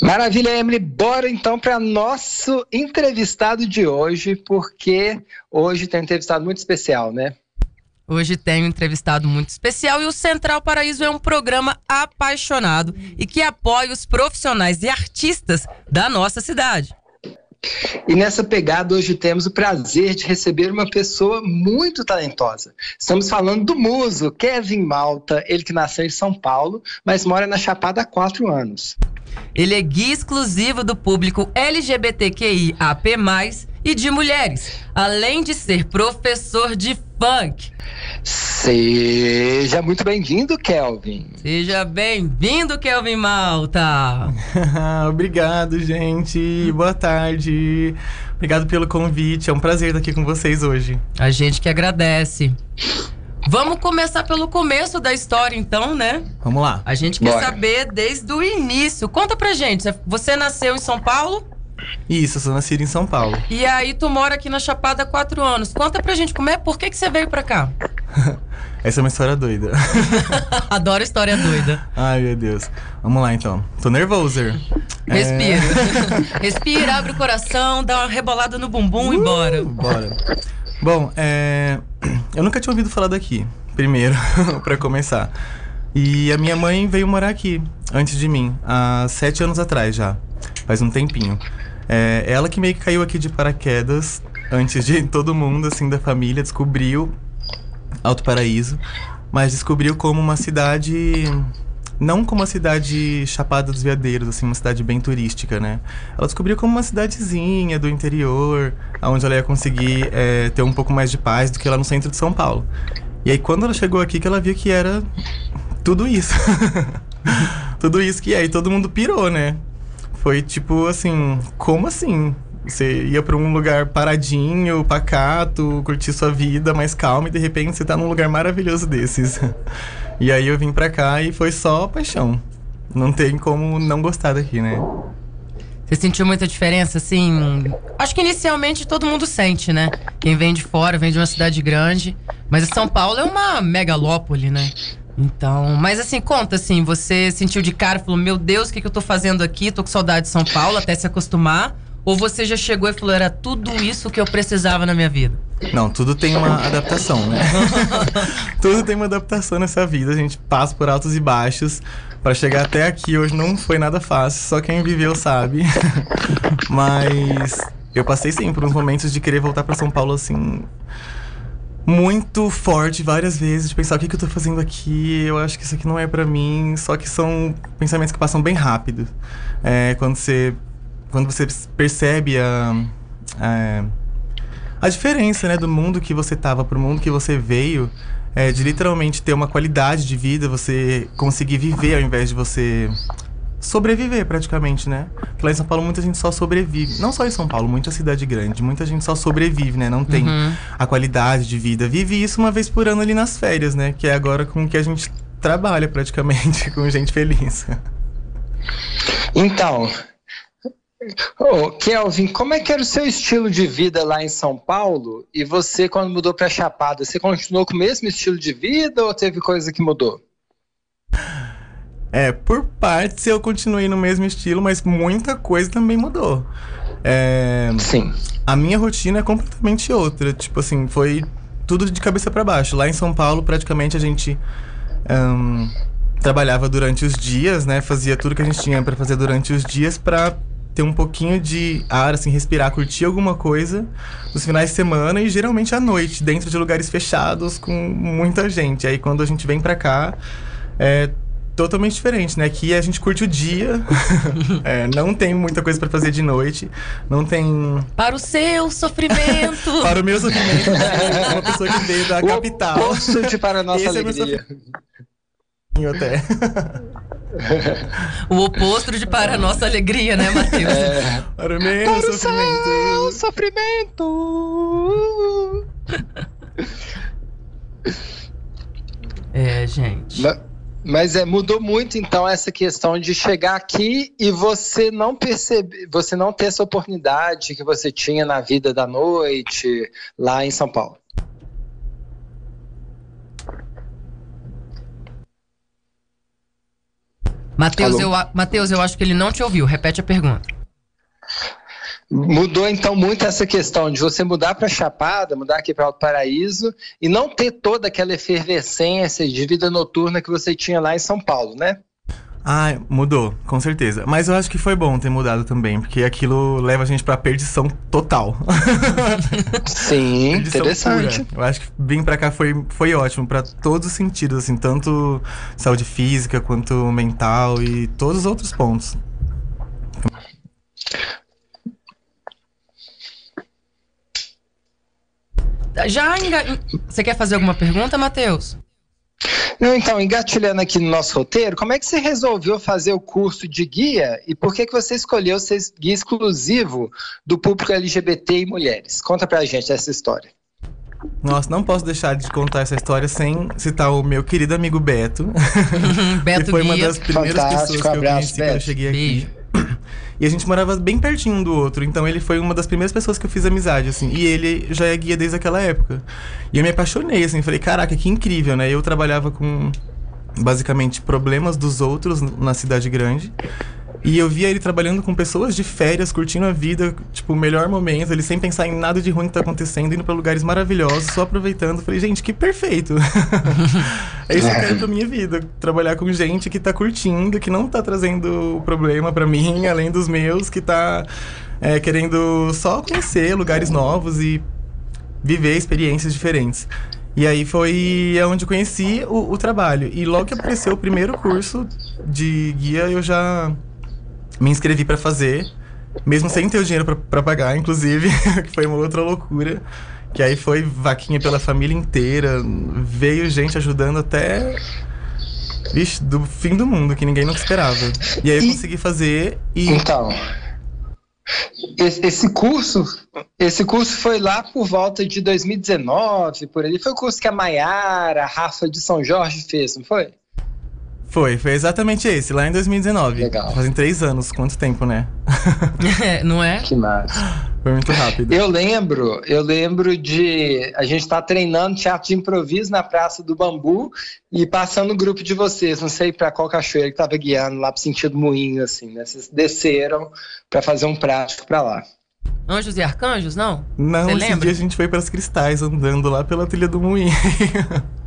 Maravilha, Emily. Bora então para nosso entrevistado de hoje, porque hoje tem um entrevistado muito especial, né? Hoje tem um entrevistado muito especial e o Central Paraíso é um programa apaixonado e que apoia os profissionais e artistas da nossa cidade. E nessa pegada, hoje temos o prazer de receber uma pessoa muito talentosa. Estamos falando do muso Kevin Malta, ele que nasceu em São Paulo, mas mora na Chapada há quatro anos. Ele é guia exclusivo do público LGBTQIAP+, e de mulheres, além de ser professor de funk. Seja muito bem-vindo, Kelvin. Seja bem-vindo, Kelvin Malta. Obrigado, gente. Boa tarde. Obrigado pelo convite. É um prazer estar aqui com vocês hoje. A gente que agradece. Vamos começar pelo começo da história, então, né? Vamos lá. A gente quer Bora. saber desde o início. Conta pra gente. Você nasceu em São Paulo? Isso, eu sou nascido em São Paulo. E aí tu mora aqui na Chapada há quatro anos. Conta pra gente como é, por que, que você veio pra cá? Essa é uma história doida. Adoro história doida. Ai, meu Deus. Vamos lá, então. Tô nervoso. Respira. É... Respira, abre o coração, dá uma rebolada no bumbum uh, e bora. Bora. Bom, é... eu nunca tinha ouvido falar daqui, primeiro, para começar. E a minha mãe veio morar aqui, antes de mim, há sete anos atrás já. Faz um tempinho. É ela que meio que caiu aqui de paraquedas, antes de todo mundo, assim, da família, descobriu Alto Paraíso, mas descobriu como uma cidade não como uma cidade chapada dos veadeiros, assim, uma cidade bem turística, né? Ela descobriu como uma cidadezinha do interior, onde ela ia conseguir é, ter um pouco mais de paz do que lá no centro de São Paulo. E aí quando ela chegou aqui que ela viu que era tudo isso. tudo isso que é, e todo mundo pirou, né? Foi tipo assim, como assim? Você ia para um lugar paradinho, pacato, curtir sua vida mais calma e de repente você tá num lugar maravilhoso desses. E aí eu vim pra cá e foi só paixão. Não tem como não gostar daqui, né? Você sentiu muita diferença, assim? Acho que inicialmente todo mundo sente, né? Quem vem de fora, vem de uma cidade grande. Mas São Paulo é uma megalópole, né? Então, mas assim, conta assim, você sentiu de cara, falou, meu Deus, o que, que eu tô fazendo aqui? Tô com saudade de São Paulo, até se acostumar. Ou você já chegou e falou, era tudo isso que eu precisava na minha vida? Não, tudo tem uma adaptação, né? tudo tem uma adaptação nessa vida. A gente passa por altos e baixos. Para chegar até aqui hoje não foi nada fácil, só quem viveu sabe. Mas eu passei sim por uns momentos de querer voltar para São Paulo assim muito forte várias vezes de pensar o que, que eu tô fazendo aqui, eu acho que isso aqui não é para mim, só que são pensamentos que passam bem rápido. É, quando você quando você percebe a, a, a diferença né, do mundo que você tava pro mundo que você veio, é, de literalmente ter uma qualidade de vida, você conseguir viver ao invés de você sobreviver praticamente, né? Porque lá em São Paulo muita gente só sobrevive. Não só em São Paulo, muita cidade grande, muita gente só sobrevive, né? Não tem uhum. a qualidade de vida. Vive isso uma vez por ano ali nas férias, né? Que é agora com que a gente trabalha praticamente, com gente feliz. Então, Ô, Kelvin, como é que era o seu estilo de vida lá em São Paulo? E você, quando mudou para Chapada, você continuou com o mesmo estilo de vida ou teve coisa que mudou? É, por partes eu continuei no mesmo estilo, mas muita coisa também mudou. É, Sim. A minha rotina é completamente outra. Tipo assim, foi tudo de cabeça para baixo. Lá em São Paulo, praticamente a gente um, trabalhava durante os dias, né? Fazia tudo que a gente tinha para fazer durante os dias para ter um pouquinho de ar, assim, respirar, curtir alguma coisa nos finais de semana e geralmente à noite, dentro de lugares fechados com muita gente. Aí quando a gente vem pra cá, é totalmente diferente, né? Aqui a gente curte o dia, é, não tem muita coisa para fazer de noite, não tem... Para o seu sofrimento! para o meu sofrimento, né? uma pessoa que veio da o capital. Oposto de para a nossa Esse é alegria. É até. o oposto de para a nossa alegria, né, Matheus? É. Para o meu para sofrimento. O sofrimento. é, gente. Mas, mas é, mudou muito então essa questão de chegar aqui e você não perceber, você não ter essa oportunidade que você tinha na vida da noite lá em São Paulo. Matheus, eu, Mateus, eu acho que ele não te ouviu. Repete a pergunta. Mudou então muito essa questão de você mudar para Chapada, mudar aqui para Alto Paraíso e não ter toda aquela efervescência de vida noturna que você tinha lá em São Paulo, né? Ah, mudou, com certeza. Mas eu acho que foi bom ter mudado também, porque aquilo leva a gente pra perdição total. Sim, perdição interessante. Pura. Eu acho que vir pra cá foi, foi ótimo para todos os sentidos, assim, tanto saúde física quanto mental e todos os outros pontos. Já enga... Você quer fazer alguma pergunta, Matheus? Não, então, engatilhando aqui no nosso roteiro, como é que você resolveu fazer o curso de guia e por que, que você escolheu ser guia exclusivo do público LGBT e mulheres? Conta pra gente essa história. Nossa, não posso deixar de contar essa história sem citar o meu querido amigo Beto. Beto que foi guia. uma das primeiras Fantástico, pessoas que eu conheci quando eu cheguei aqui. Beijo. E a gente morava bem pertinho um do outro, então ele foi uma das primeiras pessoas que eu fiz amizade, assim. E ele já é guia desde aquela época. E eu me apaixonei, assim, falei, caraca, que incrível, né? Eu trabalhava com basicamente problemas dos outros na cidade grande. E eu via ele trabalhando com pessoas de férias, curtindo a vida, tipo, o melhor momento, ele sem pensar em nada de ruim que tá acontecendo, indo pra lugares maravilhosos, só aproveitando. Falei, gente, que perfeito. é isso que eu quero pra minha vida. Trabalhar com gente que tá curtindo, que não tá trazendo problema para mim, além dos meus, que tá é, querendo só conhecer lugares novos e viver experiências diferentes. E aí foi onde conheci o, o trabalho. E logo que apareceu o primeiro curso de guia, eu já me inscrevi para fazer, mesmo sem ter o dinheiro para pagar, inclusive, que foi uma outra loucura. Que aí foi vaquinha pela família inteira, veio gente ajudando até. Vixe, do fim do mundo, que ninguém nunca esperava. E aí eu consegui fazer e. Então. Esse, esse, curso, esse curso foi lá por volta de 2019, por ali. Foi o curso que a Maiara, a Rafa de São Jorge fez, não foi? Foi, foi exatamente esse, lá em 2019. Legal. Fazem três anos, quanto tempo, né? é, não é? Que massa. Foi muito rápido. Eu lembro, eu lembro de a gente estar tá treinando teatro de improviso na Praça do Bambu e passando o grupo de vocês, não sei para qual cachoeira que estava guiando lá pro sentido moinho, assim, né? Vocês desceram para fazer um prático para lá. Anjos e arcanjos, não? Não, Você esse lembra? dia a gente foi para as cristais andando lá pela trilha do moinho.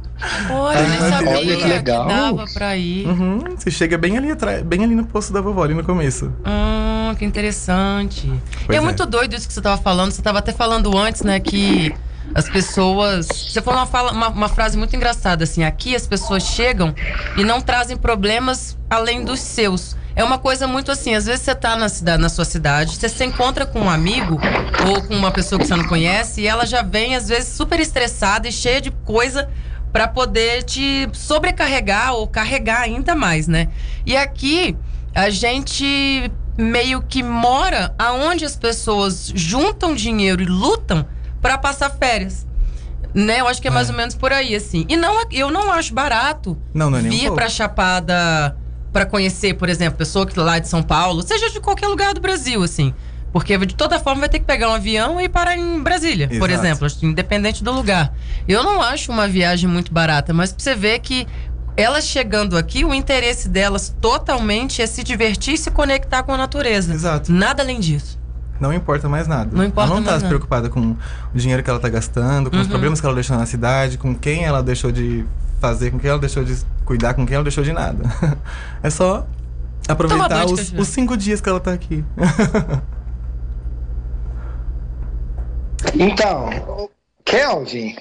Olha, eu nem sabia Olha que, legal. que dava pra ir. Uhum, você chega bem ali atrás, bem ali no posto da vovó, ali no começo. Hum, que interessante. e é, é, muito doido isso que você tava falando. Você tava até falando antes, né, que as pessoas. Você falou uma, fala, uma, uma, frase muito engraçada, assim. Aqui as pessoas chegam e não trazem problemas além dos seus. É uma coisa muito assim, às vezes você tá na, cidade, na sua cidade, você se encontra com um amigo ou com uma pessoa que você não conhece e ela já vem, às vezes, super estressada e cheia de coisa para poder te sobrecarregar ou carregar ainda mais, né? E aqui a gente meio que mora aonde as pessoas juntam dinheiro e lutam para passar férias. Né? Eu acho que é mais é. ou menos por aí, assim. E não, eu não acho barato não, não é vir pra Chapada para conhecer, por exemplo, pessoa que lá de São Paulo, seja de qualquer lugar do Brasil, assim. Porque de toda forma vai ter que pegar um avião e parar em Brasília, Exato. por exemplo, independente do lugar. Eu não acho uma viagem muito barata, mas pra você ver que elas chegando aqui, o interesse delas totalmente é se divertir e se conectar com a natureza. Exato. Nada além disso. Não importa mais nada. Não importa ela não está se preocupada com o dinheiro que ela está gastando, com uhum. os problemas que ela deixou na cidade, com quem ela deixou de fazer, com quem ela deixou de cuidar, com quem ela deixou de nada. É só aproveitar os, os cinco dias que ela está aqui. Então, Kelvin,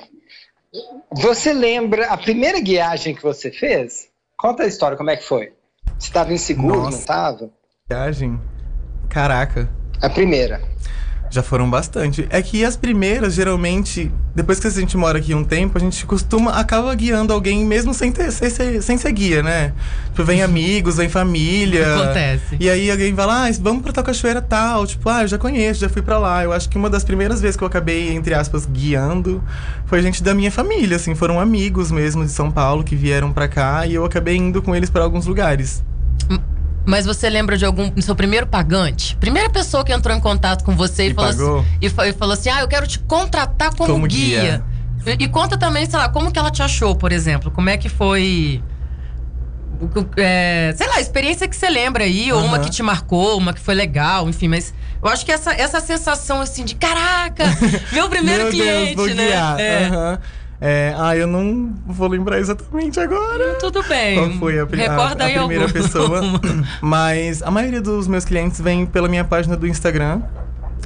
você lembra a primeira guiagem que você fez? Conta a história, como é que foi? Você estava inseguro, Nossa. não estava? Viagem? Caraca. A primeira. Já foram bastante. É que as primeiras, geralmente, depois que a gente mora aqui um tempo, a gente costuma, acaba guiando alguém mesmo sem, ter, sem, ser, sem ser guia, né? Tipo, vem amigos, vem família. Acontece. E aí alguém vai lá, ah, vamos pra tal cachoeira tal. Tipo, ah, eu já conheço, já fui pra lá. Eu acho que uma das primeiras vezes que eu acabei, entre aspas, guiando, foi gente da minha família, assim. Foram amigos mesmo de São Paulo que vieram pra cá e eu acabei indo com eles para alguns lugares. Mas você lembra de algum seu primeiro pagante? Primeira pessoa que entrou em contato com você e, e falou, assim, e, e, falou assim: "Ah, eu quero te contratar como, como guia". guia. E, e, conta também, sei lá, como que ela te achou, por exemplo? Como é que foi é, sei lá, experiência que você lembra aí, ou uma Aham. que te marcou, uma que foi legal, enfim, mas eu acho que essa, essa sensação assim de caraca, meu primeiro Meu cliente, Deus, né? É. Aham. É, ah, eu não vou lembrar exatamente agora. Tudo bem. Qual foi a, pri- a- Recorda a aí primeira alguma. pessoa? Mas a maioria dos meus clientes vem pela minha página do Instagram.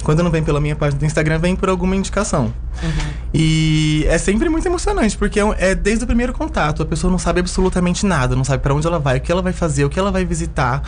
Quando não vem pela minha página do Instagram, vem por alguma indicação. E é sempre muito emocionante, porque é é desde o primeiro contato. A pessoa não sabe absolutamente nada, não sabe pra onde ela vai, o que ela vai fazer, o que ela vai visitar,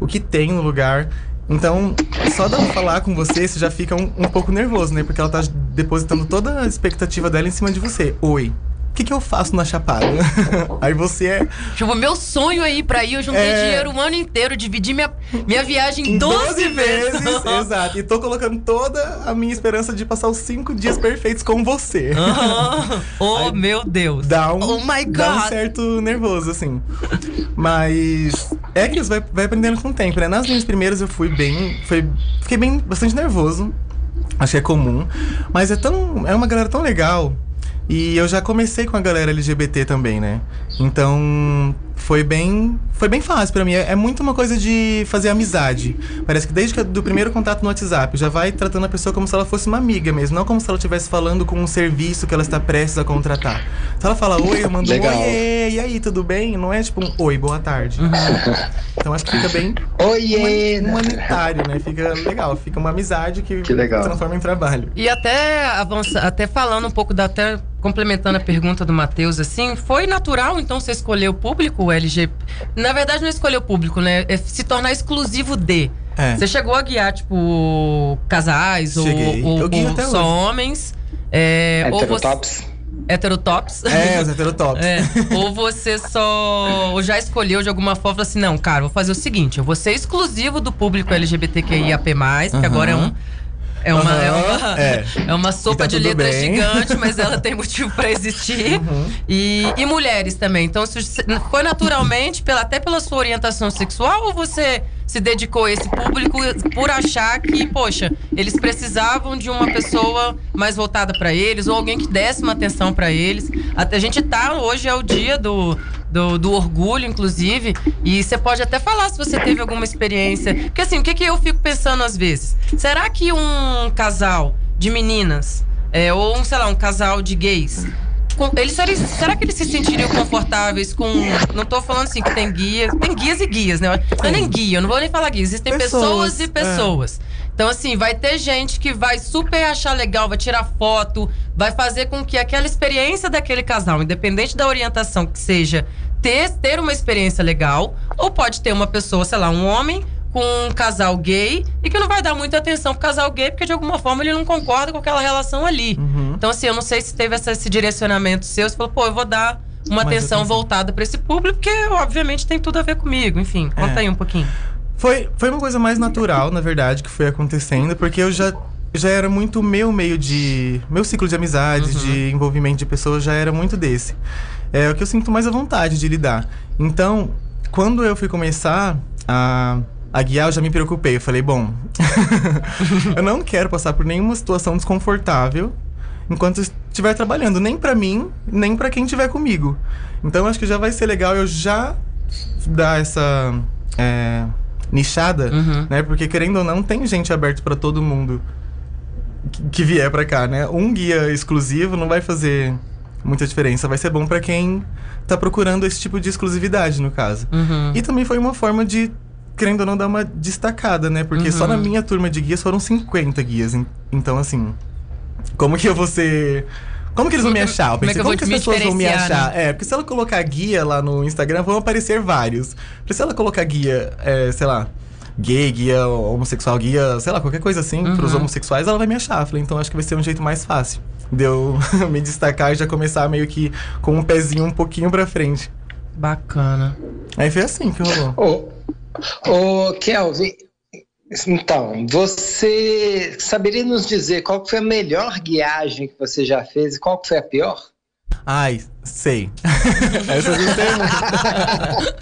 o que tem no lugar. Então, só dela falar com você, você já fica um, um pouco nervoso, né? Porque ela tá depositando toda a expectativa dela em cima de você. Oi, o que, que eu faço na Chapada? Aí você é Tipo, meu sonho aí pra ir, eu juntei É. dinheiro o ano inteiro, dividi minha, minha viagem em em 12, vezes. exato. E tô colocando toda a minha esperança de passar os cinco dias perfeitos com você. Aham. oh, Aí meu Deus. Dá um, Oh my dá um God. certo nervoso, assim. Mas é que isso vai, vai aprendendo com o tempo, né? Nas minhas primeiras eu fui bem. Foi, fiquei bem bastante nervoso. Acho que é comum. Mas é tão. É uma galera tão legal. E eu já comecei com a galera LGBT também, né? Então foi bem. Foi bem fácil pra mim. É, é muito uma coisa de fazer amizade. Parece que desde que do primeiro contato no WhatsApp já vai tratando a pessoa como se ela fosse uma amiga mesmo, não como se ela estivesse falando com um serviço que ela está prestes a contratar. Então ela fala oi, eu mando um Legal. oi, e aí, tudo bem? Não é tipo um oi, boa tarde. Então acho que fica bem Oiê! humani- humanitário, né? Fica legal, fica uma amizade que, Que legal. transforma em trabalho. E até avança, até falando um pouco da até complementando a pergunta do Matheus assim, foi natural então você escolher o público LG? Na verdade não escolher o público, né? É se tornar exclusivo de. É. Você chegou a guiar tipo casais ou, Cheguei. ou- Eu guio ou só hoje. homens? É, ou você, Heterotops? heterotops? É, os heterotops. É, ou você só ou já escolheu de alguma forma falou assim, não, cara, vou fazer o seguinte, eu vou ser exclusivo do público LGBTQIA+, que Aham. agora é um é uma, é Aham, uma, é. é uma sopa tá de letras bem. gigante, mas ela tem motivo pra existir. Uhum. E, e mulheres também. Então, foi naturalmente, pela, até pela sua orientação sexual, ou você se dedicou a esse público por achar que, poxa, eles precisavam de uma pessoa mais voltada pra eles, ou alguém que desse uma atenção pra eles. A gente tá, hoje é o dia do, do, do orgulho, inclusive, e você pode até falar se você teve alguma experiência. Porque assim, o que, que eu fico pensando às vezes? Será que um casal de meninas, é, ou um, sei lá, um casal de gays, com- eles será que eles se sentiriam confortáveis com. Não tô falando assim que tem guias. Tem guias e guias, né? Não é nem guia, eu não vou nem falar guia. Existem pessoas, Pessoas, e é. pessoas. Então, assim, vai ter gente que vai super achar legal, vai tirar foto, vai fazer com que aquela experiência daquele casal, independente da orientação que seja, ter, ter uma experiência legal, ou pode ter uma pessoa, sei lá, um homem com um casal gay e que não vai dar muita atenção pro casal gay, porque de alguma forma ele não concorda com aquela relação ali. Uhum. Então, assim, eu não sei se teve essa- esse direcionamento seu. Você falou, pô, eu vou dar uma atenção, voltada pra esse público, porque obviamente tem tudo a ver comigo. Enfim, conta É. aí um pouquinho. Foi, foi uma coisa mais natural, na verdade, que foi acontecendo, porque eu já, já era muito meu meio de. Meu ciclo de amizades, de envolvimento de pessoas já era muito desse. É o que eu sinto mais à vontade de lidar. Então, quando eu fui começar a, a guiar, eu já me preocupei. Eu falei, bom, eu não quero passar por nenhuma situação desconfortável enquanto estiver trabalhando, nem pra mim, nem pra quem estiver comigo. Então, acho que já vai ser legal eu já dar essa é, nichada, Uhum. né? Porque querendo ou não, tem gente aberta pra todo mundo que, que vier pra cá, né? Um guia exclusivo não vai fazer muita diferença, vai ser bom pra quem tá procurando esse tipo de exclusividade, no caso. Uhum. E também foi uma forma de, querendo ou não, dar uma destacada, né? Porque só na Uhum. minha turma de guias foram 50 guias. en- Então, assim, como que eu vou ser. Como que eles vão me achar? Eu como é pensei, que eu como que as pessoas vão me achar? É, porque se ela colocar guia lá no Instagram, vão aparecer vários. Porque se ela colocar guia, é, sei lá, gay, guia homossexual, guia, sei lá, qualquer coisa assim, Uhum. pros homossexuais, ela vai me achar. Eu Falei, então acho que vai ser um jeito mais fácil de eu me destacar e já começar meio que com um pezinho um pouquinho pra frente. Bacana. Aí foi assim que rolou. Ô, Kelvin, então, você saberia nos dizer qual foi a melhor guiagem que você já fez e qual que foi a pior? Ai, sei. Essa eu não sei muito.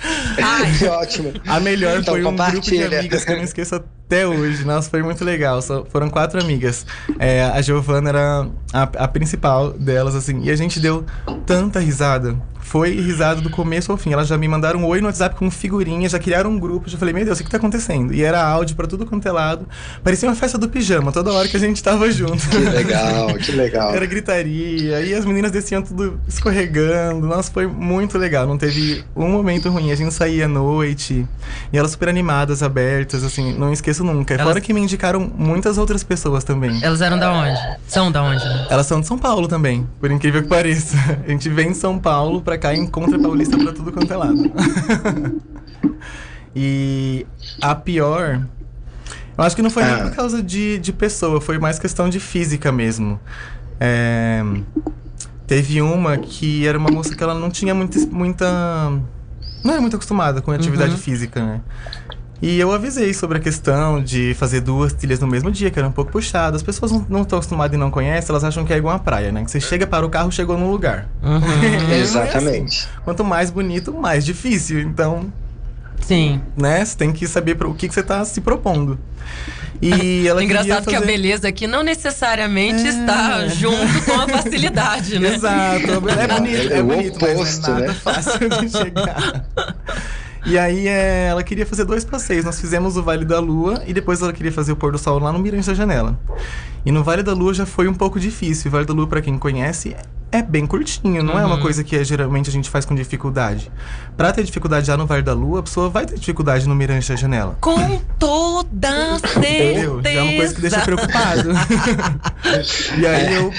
Ai. que ótimo. A melhor Então, foi um grupo de amigas que eu não esqueço até hoje. Nossa, foi muito legal. Só foram quatro amigas. É, a Giovana era a, a principal delas, assim. E a gente deu tanta risada. Foi risada do começo ao fim. Elas já me mandaram um oi no WhatsApp com figurinha, já criaram um grupo. Já falei, meu Deus, o que tá acontecendo? E era áudio pra tudo quanto é lado. Parecia uma festa do pijama, toda hora que a gente tava junto. Que legal, que legal. Era gritaria, e as meninas desciam tudo escorregando. Nossa, foi muito legal. Não teve um momento ruim. A gente saía à noite. E elas super animadas, abertas, assim, não esqueço nunca. Elas- Fora que me indicaram muitas outras pessoas também. Elas eram da onde? São da onde, né? Elas são de São Paulo também, por incrível que pareça. A gente vem de São Paulo pra cá e encontra paulista pra tudo quanto é lado. e a pior. Eu acho que não foi nem Ah. por causa de, de pessoa, foi mais questão de física mesmo. É, teve uma que era uma moça que ela não tinha muita. muita não era muito acostumada com atividade Uhum. física, né? E eu avisei sobre a questão de fazer duas trilhas no mesmo dia, que era um pouco puxado. As pessoas não- estão acostumadas e não conhecem, elas acham que é igual uma praia, né? Que você chega para o carro, chegou no lugar. Uhum. É Exatamente. assim. Quanto mais bonito, mais difícil. Então, Sim. né, você tem que saber pro- o que, que você tá se propondo. E ela Engraçado que a fazer- beleza aqui não necessariamente É. está junto com a facilidade, né? Exato. É bonito, é, É o bonito, mas oposto, não é nada né? fácil de chegar. E aí é, ela queria fazer dois passeios. Nós fizemos o Vale da Lua e depois ela queria fazer o pôr do sol lá no Mirante da Janela. E no Vale da Lua já foi um pouco difícil. O Vale da Lua, pra quem conhece, é bem curtinho, não é uma Uhum. coisa que é, geralmente a gente faz com dificuldade. Pra ter dificuldade já no Vale da Lua, a pessoa vai ter dificuldade no Mirante da Janela. Com toda certeza. Entendeu? Já é uma coisa que deixa preocupado. e aí eu.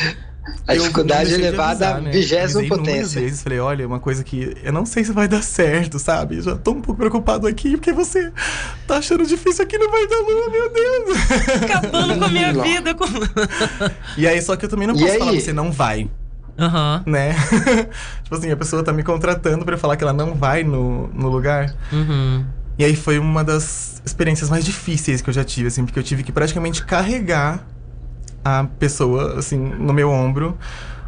A dificuldade não elevada avisar, à né? vigésima potência. vezes, falei, olha, uma coisa que eu não sei se vai dar certo, sabe? Eu já tô um pouco preocupado aqui, porque você tá achando difícil aqui no Vale da Lua, meu Deus. Acabando com a minha Não. vida. Com... E aí, só que eu também não E posso aí? falar, você não vai, Aham. né? tipo assim, a pessoa tá me contratando pra eu falar que ela não vai no, no lugar. Uhum. E aí foi uma das experiências mais difíceis que eu já tive, assim, porque eu tive que praticamente carregar a pessoa, assim, no meu ombro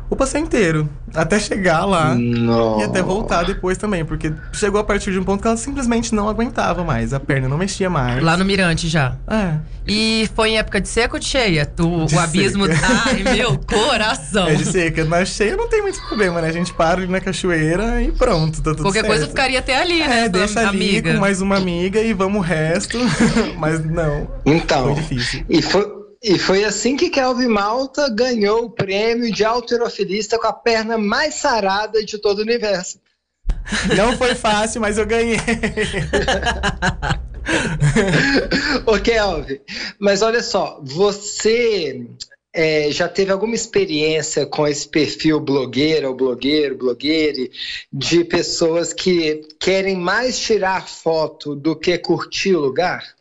o passeio inteiro. Até chegar lá. Não. E até voltar depois também, porque chegou a partir de um ponto que ela simplesmente não aguentava mais. A perna não mexia mais. Lá no Mirante já. É. E foi em época de seca ou de cheia? Tu, De o abismo. seca. Ai, meu coração. É de seca. Na cheia não tem muito problema, né? A gente para ali na cachoeira e pronto, tá tudo Qualquer certo. coisa ficaria até ali, né? É, deixa ali amiga. com mais uma amiga e vamos o resto. Mas não, Então, foi difícil. e foi, e foi assim que Kelvin Malta ganhou o prêmio de alterofilista com a perna mais sarada de todo o universo. Não foi fácil, mas eu ganhei. Ô, Kelvin, mas olha só, você é, já teve alguma experiência com esse perfil blogueira ou blogueiro, blogueire, de pessoas que querem mais tirar foto do que curtir o lugar?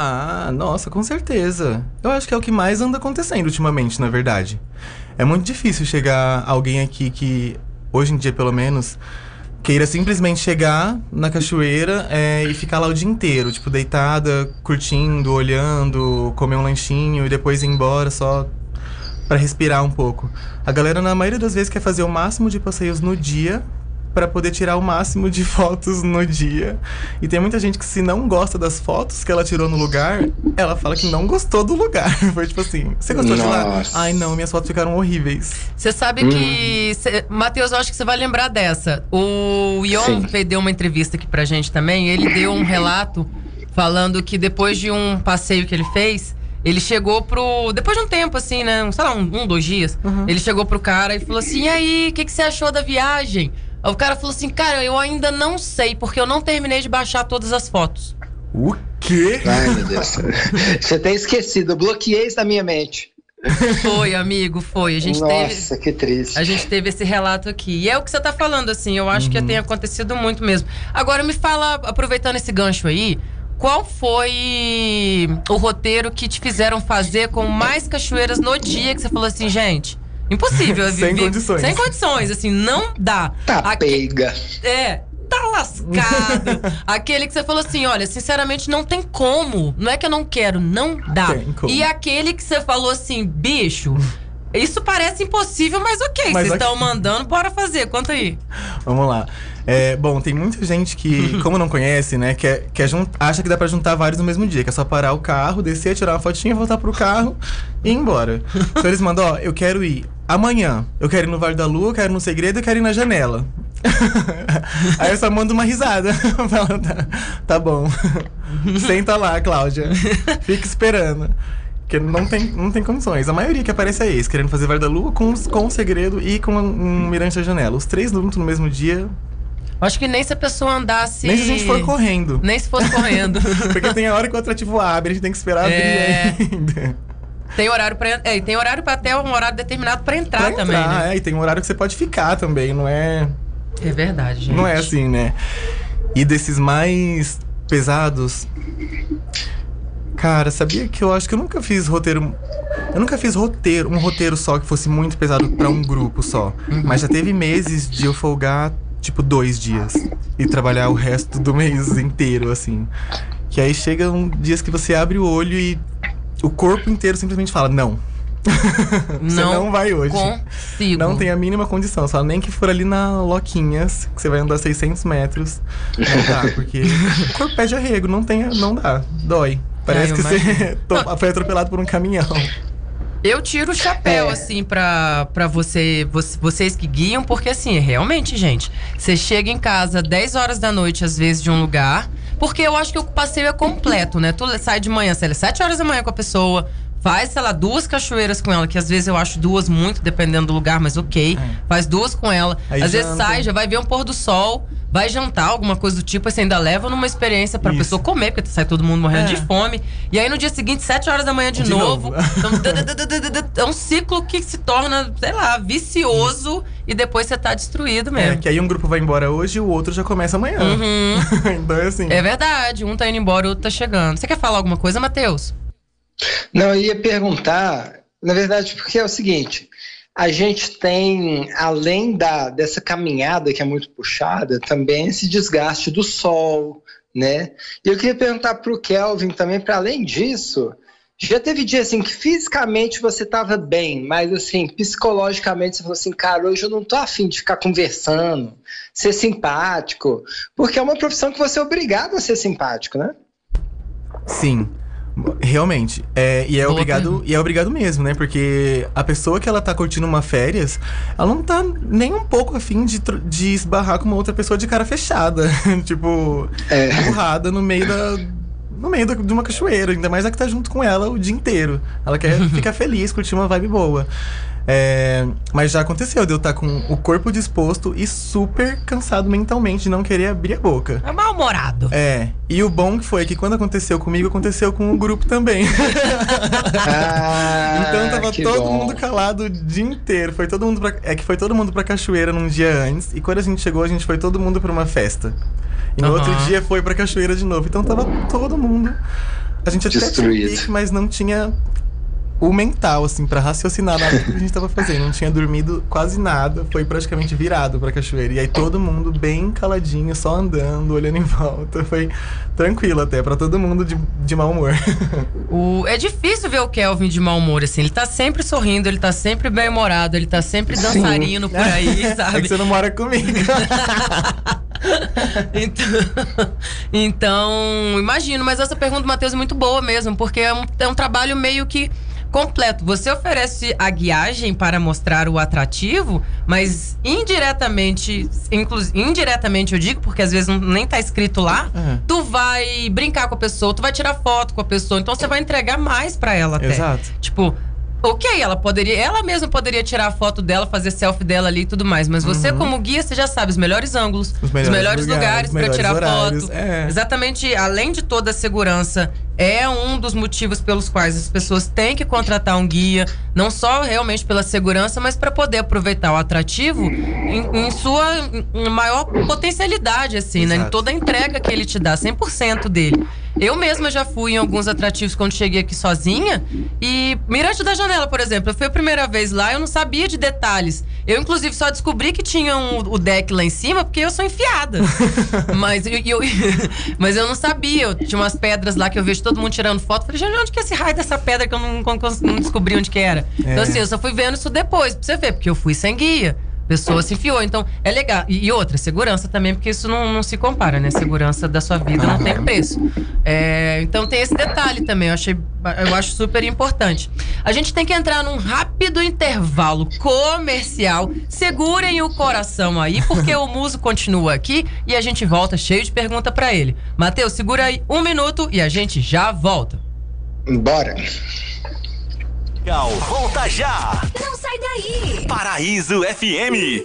Ah, nossa, com certeza. Eu acho que é o que mais anda acontecendo ultimamente, na verdade. É muito difícil chegar alguém aqui que, hoje em dia pelo menos, queira simplesmente chegar na cachoeira é, e ficar lá o dia inteiro, tipo, deitada, curtindo, olhando, comer um lanchinho e depois ir embora só pra respirar um pouco. A galera, na maioria das vezes, quer fazer o máximo de passeios no dia pra poder tirar o máximo de fotos no dia. E tem muita gente que se não gosta das fotos que ela tirou no lugar, ela fala que não gostou do lugar. Foi tipo assim, você gostou de lá? Nossa. Ai não, minhas fotos ficaram horríveis. Você sabe Hum. que. cê- Matheus, eu acho que você vai lembrar dessa. O Ion deu uma entrevista aqui pra gente também. Ele deu um relato falando que depois de um passeio que ele fez, ele chegou pro. Depois de um tempo, assim, né? Sei lá, um, um, dois dias. Uhum. Ele chegou pro cara e falou assim: e aí, o que, que você achou da viagem? O cara falou assim: cara, eu ainda não sei, porque eu não terminei de baixar todas as fotos. O quê? Ai, meu Deus. Você tem esquecido, eu bloqueei isso da minha mente. Foi, amigo, foi. A gente teve. Nossa, que triste. A gente teve esse relato aqui. E é o que você tá falando, assim, eu acho que tem acontecido muito mesmo. Agora me fala, aproveitando esse gancho aí, qual foi o roteiro que te fizeram fazer com mais cachoeiras no dia que você falou assim, gente? Impossível. Sem condições. Sem condições, assim, não dá. Tá Aque- peiga. é, tá lascado. aquele que você falou assim, olha, sinceramente não tem como. Não é que eu não quero, não dá. Tem como. E aquele que você falou assim, bicho, isso parece impossível, mas ok, Mas vocês estão mandando, bora fazer. Conta aí. Vamos lá. É, bom, tem muita gente que, como não conhece, né, quer, quer jun- acha que dá pra juntar vários no mesmo dia, que é só parar o carro, descer, tirar uma fotinha, voltar pro carro e ir embora. Então eles mandam, ó, eu quero ir amanhã, eu quero ir no Vale da Lua, eu quero ir no Segredo, eu quero ir na janela. Aí eu só mando uma risada. Falo, tá, tá bom. Senta lá, Cláudia. Fica esperando. Porque não tem, não tem condições. A maioria que aparece é esse, querendo fazer Vale da Lua com, com o segredo e com um Mirante da Janela. Os três juntos no mesmo dia. Acho que nem se a pessoa andasse. Nem se a gente for correndo. Nem se fosse correndo. Porque tem a hora que o atrativo abre, a gente tem que esperar É. abrir ainda. tem horário para é, e tem horário para até um horário determinado para entrar, Pra também, entrar, né? é, e tem um horário que você pode ficar também, não é. É verdade, gente. Não é assim, né? E desses mais pesados. Cara, sabia que eu acho que eu nunca fiz roteiro. Eu nunca fiz roteiro, um roteiro só que fosse muito pesado pra um grupo só. Mas já teve meses de eu folgar, tipo, dois dias. E trabalhar o resto do mês inteiro, assim. Que aí chegam dias que você abre o olho e o corpo inteiro simplesmente fala: não. você Não não vai hoje. Consigo. Não tem a mínima condição, só nem que for ali na Loquinhas, que você vai andar 600 metros. Não dá, porque o corpo pede arrego, não tem, não dá, dói. Parece eu que você imagino. to- foi atropelado por um caminhão. Eu tiro o chapéu, É. assim, pra, pra você, vo- vocês que guiam, porque, assim, realmente, gente, você chega em casa 10 horas da noite, às vezes, de um lugar, porque eu acho que o passeio é completo, né? Tu sai de manhã, sei lá, 7 horas da manhã com a pessoa, faz, sei lá, duas cachoeiras com ela, que às vezes eu acho duas muito, dependendo do lugar, mas ok. Faz duas com ela. Aí às vezes sai, já vai ver um pôr do sol, vai jantar, alguma coisa do tipo, aí você ainda leva numa experiência pra Isso. pessoa comer, porque sai todo mundo morrendo É. de fome. E aí no dia seguinte, 7 horas da manhã de, De novo. novo. Então, é um ciclo que se torna, sei lá, vicioso e depois você tá destruído É, mesmo. que aí um grupo vai embora hoje e o outro já começa amanhã. Uhum. então é assim. É verdade, um tá indo embora, o outro tá chegando. Você quer falar alguma coisa, Matheus? Não, eu ia perguntar, na verdade, porque é o seguinte: a gente tem, além da, dessa caminhada que é muito puxada, também esse desgaste do sol, né? E eu queria perguntar para o Kelvin também, para além disso, já teve dia assim que fisicamente você estava bem, mas assim, psicologicamente você falou assim, cara, hoje eu não tô afim de ficar conversando, ser simpático, porque é uma profissão que você é obrigado a ser simpático, né? Sim. Realmente. É, e, é Boa obrigado, pergunta. e é obrigado mesmo, né? Porque a pessoa que ela tá curtindo uma férias, ela não tá nem um pouco afim de, de esbarrar com uma outra pessoa de cara fechada. tipo, É. burrada no meio da. No meio da- de uma cachoeira, ainda mais a que tá junto com ela o dia inteiro. Ela quer ficar feliz, curtir uma vibe boa. É, mas já aconteceu de eu estar com o corpo disposto e super cansado mentalmente de não querer abrir a boca. É mal-humorado. É, e o bom que foi que quando aconteceu comigo, aconteceu com o grupo também. Ah, então tava todo bom. mundo calado o dia inteiro. Foi todo mundo pra, é que foi todo mundo pra cachoeira num dia antes. E quando a gente chegou, a gente foi todo mundo pra uma festa. E no Aham. outro dia foi pra cachoeira de novo. Então tava todo mundo. A gente até tinha pique, mas não tinha o mental, assim, pra raciocinar nada que a gente tava fazendo. Não tinha dormido quase nada. Foi praticamente virado pra cachoeira. E aí todo mundo bem caladinho, só andando, olhando em volta. Foi tranquilo até, pra todo mundo de, de mau humor. O- é difícil ver o Kelvin de mau humor, assim. Ele tá sempre sorrindo, ele tá sempre bem-humorado, ele tá sempre dançarino por aí, É sabe? que você não mora comigo. Então, então, imagino, mas essa pergunta do Matheus é muito boa mesmo, porque é um, é um trabalho meio que completo. Você oferece a guiagem para mostrar o atrativo, mas indiretamente, indiretamente eu digo, porque às vezes não, nem tá escrito lá, É. tu vai brincar com a pessoa, tu vai tirar foto com a pessoa, então você vai entregar mais para ela até. Exato. Tipo, ok, ela poderia, ela mesma poderia tirar a foto dela, fazer selfie dela ali e tudo mais, mas você como guia, você já sabe os melhores ângulos, os melhores, lugares, os melhores tirar horários, foto. é. Exatamente, além de toda a segurança, é um dos motivos pelos quais as pessoas têm que contratar um guia, não só realmente pela segurança, mas para poder aproveitar o atrativo em, em sua maior potencialidade, assim, né? Em Exato. toda a entrega que ele te dá, 100% dele. Eu mesma já fui em alguns atrativos quando cheguei aqui sozinha e Mirante da Janela, por exemplo, eu fui a primeira vez lá, eu não sabia de detalhes. Eu, inclusive, só descobri que tinha um- o deck lá em cima porque eu sou enfiada. mas, eu, eu- mas eu não sabia. Eu tinha umas pedras lá que eu vejo todo mundo tirando foto. Falei, gente, onde que é esse raio dessa pedra que eu não, não, descobri onde que era? Então, É. assim, eu só fui vendo isso depois, pra você ver, porque eu fui sem guia. Pessoa se enfiou. Então, é legal. E, e outra, segurança também, porque isso não, não se compara, né? Segurança da sua vida não tem preço. É, então tem esse detalhe também, eu achei, eu acho super importante. A gente tem que entrar num rápido intervalo comercial. Segurem o coração aí, porque o Muso continua aqui e a gente volta cheio de pergunta para ele. Matheus, segura aí um minuto e a gente já volta. Bora. Volta já! Não sai daí! Paraíso FM.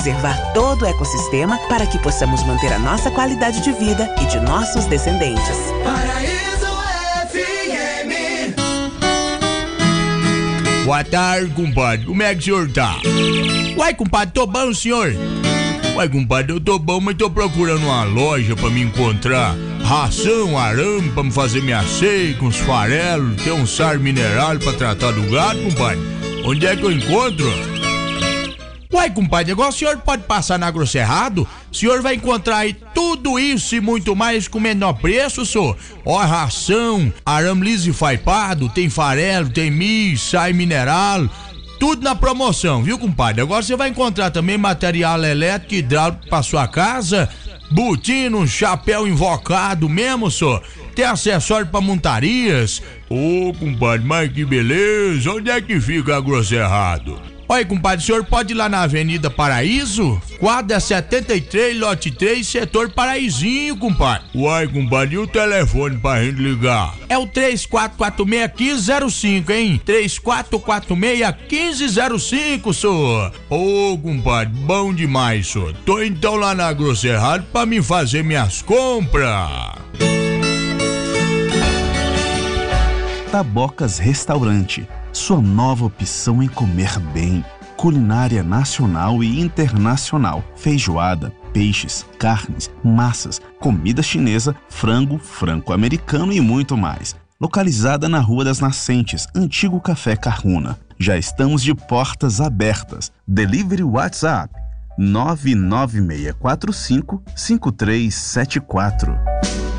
preservar todo o ecossistema para que possamos manter a nossa qualidade de vida e de nossos descendentes. Paraíso FM. Boa tarde, compadre. Como é que o senhor tá? Uai, compadre, tô bom, senhor? Uai, compadre, eu tô bom, mas tô procurando uma loja pra me encontrar. Ração, arame pra me fazer minha com os farelos, tem um sar mineral pra tratar do gato, compadre. Onde é que eu encontro? Uai, compadre, agora o senhor pode passar na Grosserrado, o senhor vai encontrar aí tudo isso e muito mais com menor preço, senhor. Ó, ração, arame liso e faipado, tem farelo, tem milho, sai mineral, tudo na promoção, viu, compadre? Agora você vai encontrar também material elétrico e hidráulico pra sua casa, botino, chapéu invocado mesmo, senhor. Tem acessório pra montarias. Ô, compadre, mas que beleza, onde é que fica a Grosserrado? Olha, compadre, o senhor pode ir lá na Avenida Paraíso? Quadra 73, lote 3, setor Paraízinho, compadre. Uai, compadre, e o telefone pra gente ligar? É o 3446-1505, hein? 3446-1505, senhor. Ô, compadre, bom demais, senhor. Tô então lá na Grosserrado pra me fazer minhas compras. Tabocas Restaurante sua nova opção em comer bem. Culinária nacional e internacional, feijoada, peixes, carnes, massas, comida chinesa, frango, franco-americano e muito mais. Localizada na Rua das Nascentes, antigo Café Carruna. Já estamos de portas abertas. Delivery WhatsApp 99645 5374.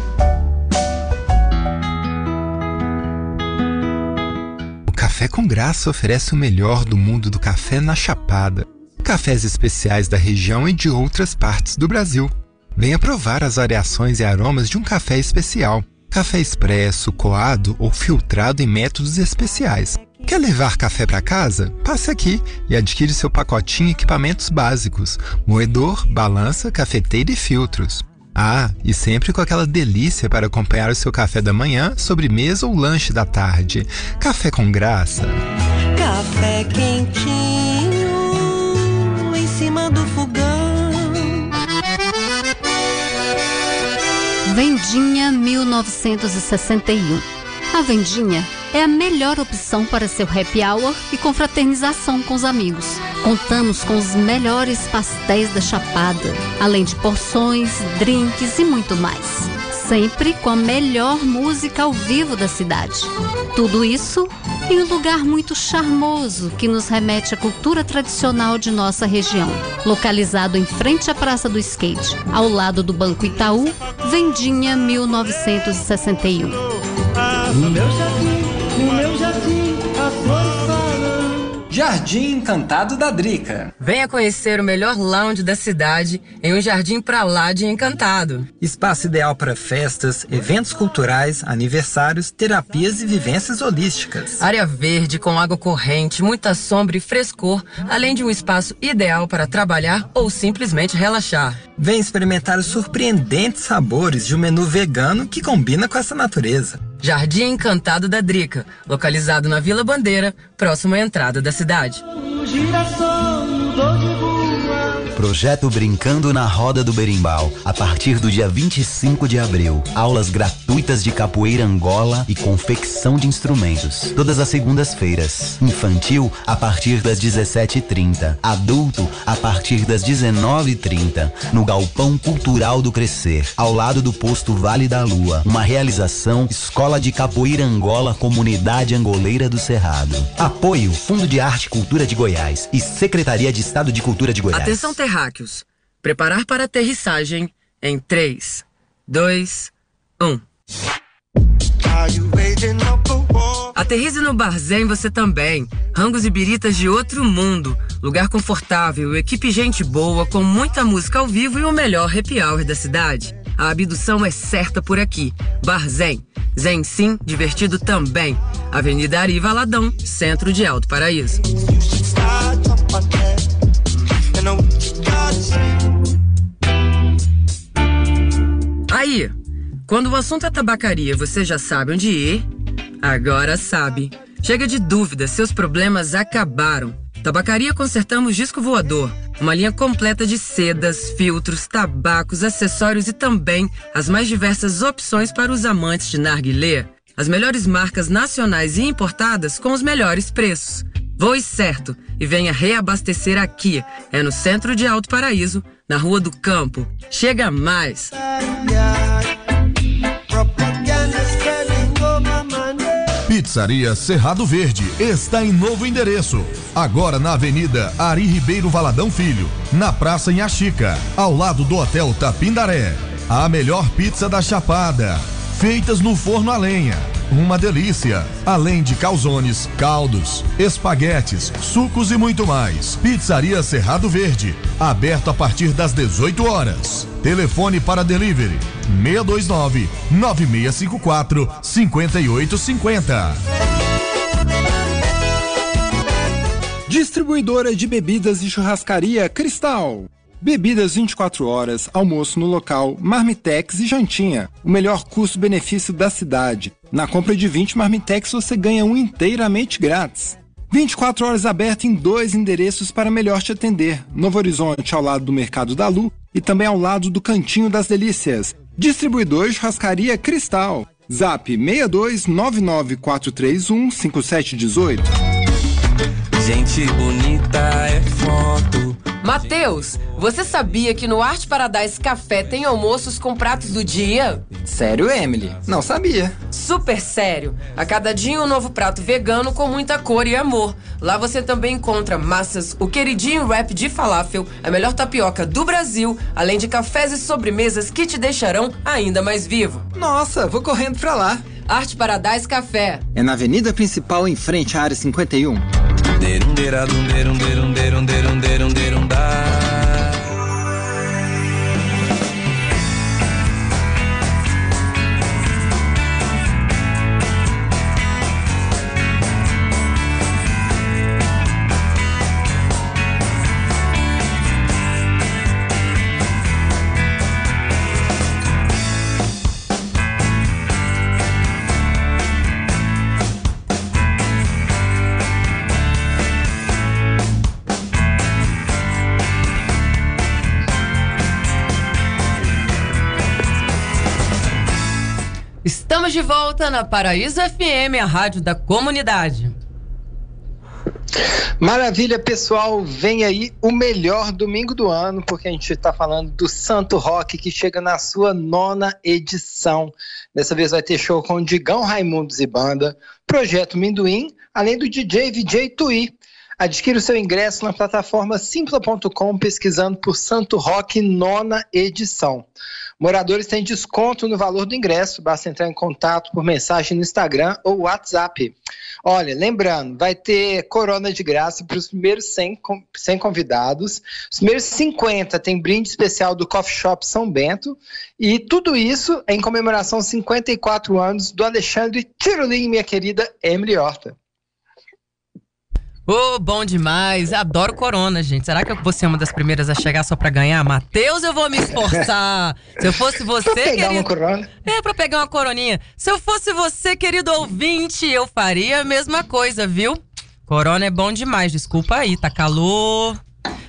Café com Graça oferece o melhor do mundo do café na Chapada. Cafés especiais da região e de outras partes do Brasil. Venha provar as variações e aromas de um café especial. Café expresso, coado ou filtrado em métodos especiais. Quer levar café para casa? Passe aqui e adquire seu pacotinho e equipamentos básicos: moedor, balança, cafeteira e filtros. Ah, e sempre com aquela delícia para acompanhar o seu café da manhã, sobremesa ou lanche da tarde. Café com graça. Café quentinho em cima do fogão. Vendinha 1961. A Vendinha é a melhor opção para seu happy hour e confraternização com os amigos. Contamos com os melhores pastéis da Chapada, além de porções, drinks e muito mais. Sempre com a melhor música ao vivo da cidade. Tudo isso em um lugar muito charmoso que nos remete à cultura tradicional de nossa região. Localizado em frente à Praça do Skate, ao lado do Banco Itaú, Vendinha 1961. Jardim Encantado da Drica. Venha conhecer o melhor lounge da cidade em um jardim pra lá de encantado. Espaço ideal para festas, eventos culturais, aniversários, terapias e vivências holísticas. Área verde com água corrente, muita sombra e frescor, além de um espaço ideal para trabalhar ou simplesmente relaxar. Vem experimentar os surpreendentes sabores de um menu vegano que combina com essa natureza. Jardim Encantado da Drica, localizado na Vila Bandeira, próximo à entrada da cidade. Projeto Brincando na Roda do Berimbau. A partir do dia 25 de abril. Aulas gratuitas de capoeira Angola e confecção de instrumentos. Todas as segundas-feiras. Infantil a partir das 17h30. Adulto a partir das 19h30. No Galpão Cultural do Crescer. Ao lado do posto Vale da Lua. Uma realização Escola de Capoeira Angola Comunidade Angoleira do Cerrado. Apoio Fundo de Arte e Cultura de Goiás e Secretaria de Estado de Cultura de Goiás. Atenção, terráqueos. Preparar para aterrissagem em 3, 2, 1. Aterrize no Barzém você também. Rangos e biritas de outro mundo. Lugar confortável, equipe gente boa, com muita música ao vivo e o melhor happy hour da cidade. A abdução é certa por aqui. Barzém. Zen sim, divertido também. Avenida Ari Valadão, centro de Alto Paraíso. Aí, quando o assunto é tabacaria, você já sabe onde ir? Agora sabe. Chega de dúvida, seus problemas acabaram. Tabacaria Consertamos Disco Voador. Uma linha completa de sedas, filtros, tabacos, acessórios e também as mais diversas opções para os amantes de narguilé. As melhores marcas nacionais e importadas com os melhores preços. Voe certo e venha reabastecer aqui. É no centro de Alto Paraíso, na Rua do Campo. Chega mais! Pizzaria Cerrado Verde está em novo endereço. Agora na Avenida Ari Ribeiro Valadão Filho, na Praça em Axica, ao lado do Hotel Tapindaré. A melhor pizza da Chapada, feitas no forno a lenha. Uma delícia, além de calzones, caldos, espaguetes, sucos e muito mais. Pizzaria Cerrado Verde, aberto a partir das 18 horas. Telefone para delivery 629 9654 5850. Distribuidora de bebidas e churrascaria Cristal. Bebidas 24 horas, almoço no local, marmitex e jantinha. O melhor custo-benefício da cidade. Na compra de 20 marmitex você ganha um inteiramente grátis. 24 horas aberto em dois endereços para melhor te atender. Novo Horizonte ao lado do Mercado da Lu e também ao lado do Cantinho das Delícias. Distribuidor Churrascaria Cristal. Zap 62 99431 5718. Gente bonita é foto. Matheus, você sabia que no Arte Paradise Café tem almoços com pratos do dia? Sério, Emily? Não sabia. Super sério. A cada dia um novo prato vegano com muita cor e amor. Lá você também encontra massas, o queridinho wrap de falafel, a melhor tapioca do Brasil, além de cafés e sobremesas que te deixarão ainda mais vivo. Nossa, vou correndo pra lá. Arte Paradise Café. É na avenida principal em frente à área 51. Derundeira, dunderunderunderunderunderundá. Estamos de volta na Paraíso FM, a rádio da comunidade. Maravilha, pessoal. Vem aí o melhor domingo do ano, porque a gente está falando do Santo Rock, que chega na sua nona edição. Dessa vez vai ter show com Digão Raimundos e Banda, Projeto Minduim, além do DJ VJ Tui. Adquira o seu ingresso na plataforma simpla.com pesquisando por Santo Rock nona edição. Moradores têm desconto no valor do ingresso, basta entrar em contato por mensagem no Instagram ou WhatsApp. Olha, lembrando, vai ter corona de graça para os primeiros 100, 100 convidados. Os primeiros 50 tem brinde especial do Coffee Shop São Bento. E tudo isso em comemoração aos 54 anos do Alexandre Tirolim, minha querida Emily Horta. Ô, oh, bom demais. Adoro Corona, gente. Será que eu vou ser uma das primeiras a chegar só pra ganhar? Matheus, eu vou me esforçar. Se eu fosse você, pra pegar querido... uma corona. É, pra pegar uma coroninha. Se eu fosse você, querido ouvinte, eu faria a mesma coisa, viu? Corona é bom demais. Desculpa aí, tá calor.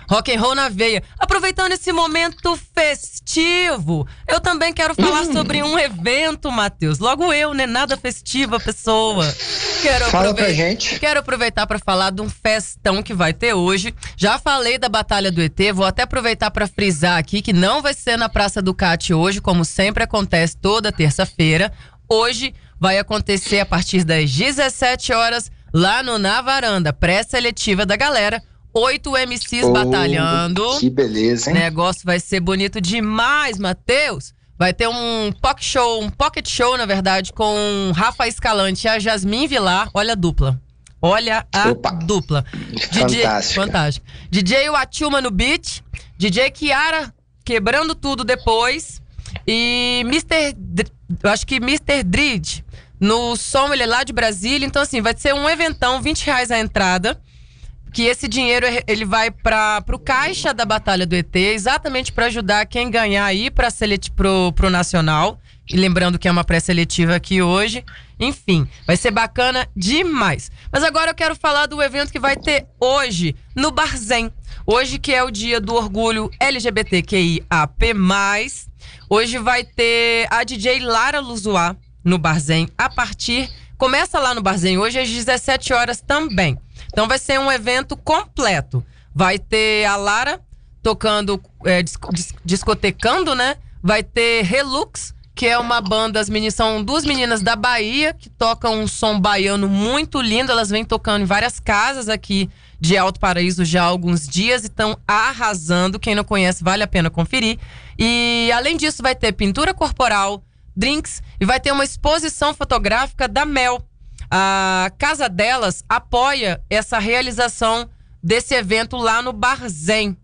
Rock and roll na veia. Aproveitando esse momento festivo, eu também quero falar Hum. sobre um evento, Matheus. Logo eu, né? Nada festiva, pessoa. Quero Fala pra gente. Quero aproveitar para falar de um festão que vai ter hoje. Já falei da Batalha do ET, vou até aproveitar para frisar aqui que não vai ser na Praça do Cate hoje, como sempre acontece toda terça-feira. Hoje vai acontecer a partir das 17 horas lá no Na Varanda, pré-seletiva da galera. Oito MCs Oh, batalhando. que beleza, hein? O negócio vai ser bonito demais, Matheus. Vai ter um pocket show, um pocket show, na verdade, com Rafa Escalante e a Jasmine Vilar. Olha a dupla. Olha a dupla. DJ, Fantástica. fantástico. DJ Watilma no beat. DJ Kiara quebrando tudo depois. E Mr. Dr- eu acho que Mr. Drid no som, ele é lá de Brasília. Então, assim, vai ser um eventão, 20 reais a entrada que esse dinheiro ele vai para o caixa da Batalha do ET, exatamente para ajudar quem ganhar aí para pro, pro Nacional. E lembrando que é uma pré-seletiva aqui hoje. Enfim, vai ser bacana demais. Mas agora eu quero falar do evento que vai ter hoje no Barzem. Hoje que é o dia do orgulho LGBTQIAP+. Hoje vai ter a DJ Lara Luzoá no Barzem a partir começa lá no Barzem hoje às 17 horas também. Então vai ser um evento completo. Vai ter a Lara tocando, é, dis- dis- discotecando, né? Vai ter Relux, que é uma banda, as meninas são duas meninas da Bahia que tocam um som baiano muito lindo. Elas vêm tocando em várias casas aqui de Alto Paraíso já há alguns dias e estão arrasando. Quem não conhece, vale a pena conferir. E além disso, vai ter pintura corporal, drinks e vai ter uma exposição fotográfica da Mel. A casa delas apoia essa realização desse evento lá no Barzem.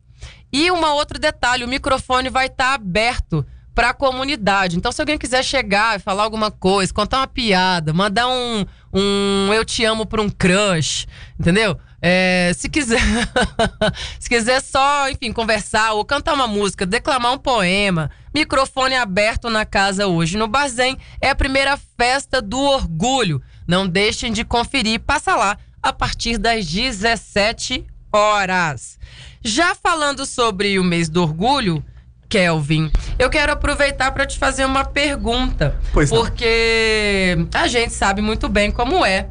E um outro detalhe, o microfone vai estar aberto para a comunidade. Então, se alguém quiser chegar e falar alguma coisa, contar uma piada, mandar um, um eu te amo para um crush, entendeu? É, se quiser, se quiser só, enfim, conversar ou cantar uma música, declamar um poema, microfone aberto na casa hoje no Barzem é a primeira festa do orgulho. Não deixem de conferir, passa lá a partir das 17 horas. Já falando sobre o mês do orgulho, Kelvin, eu quero aproveitar para te fazer uma pergunta. Pois não. porque a gente sabe muito bem como é.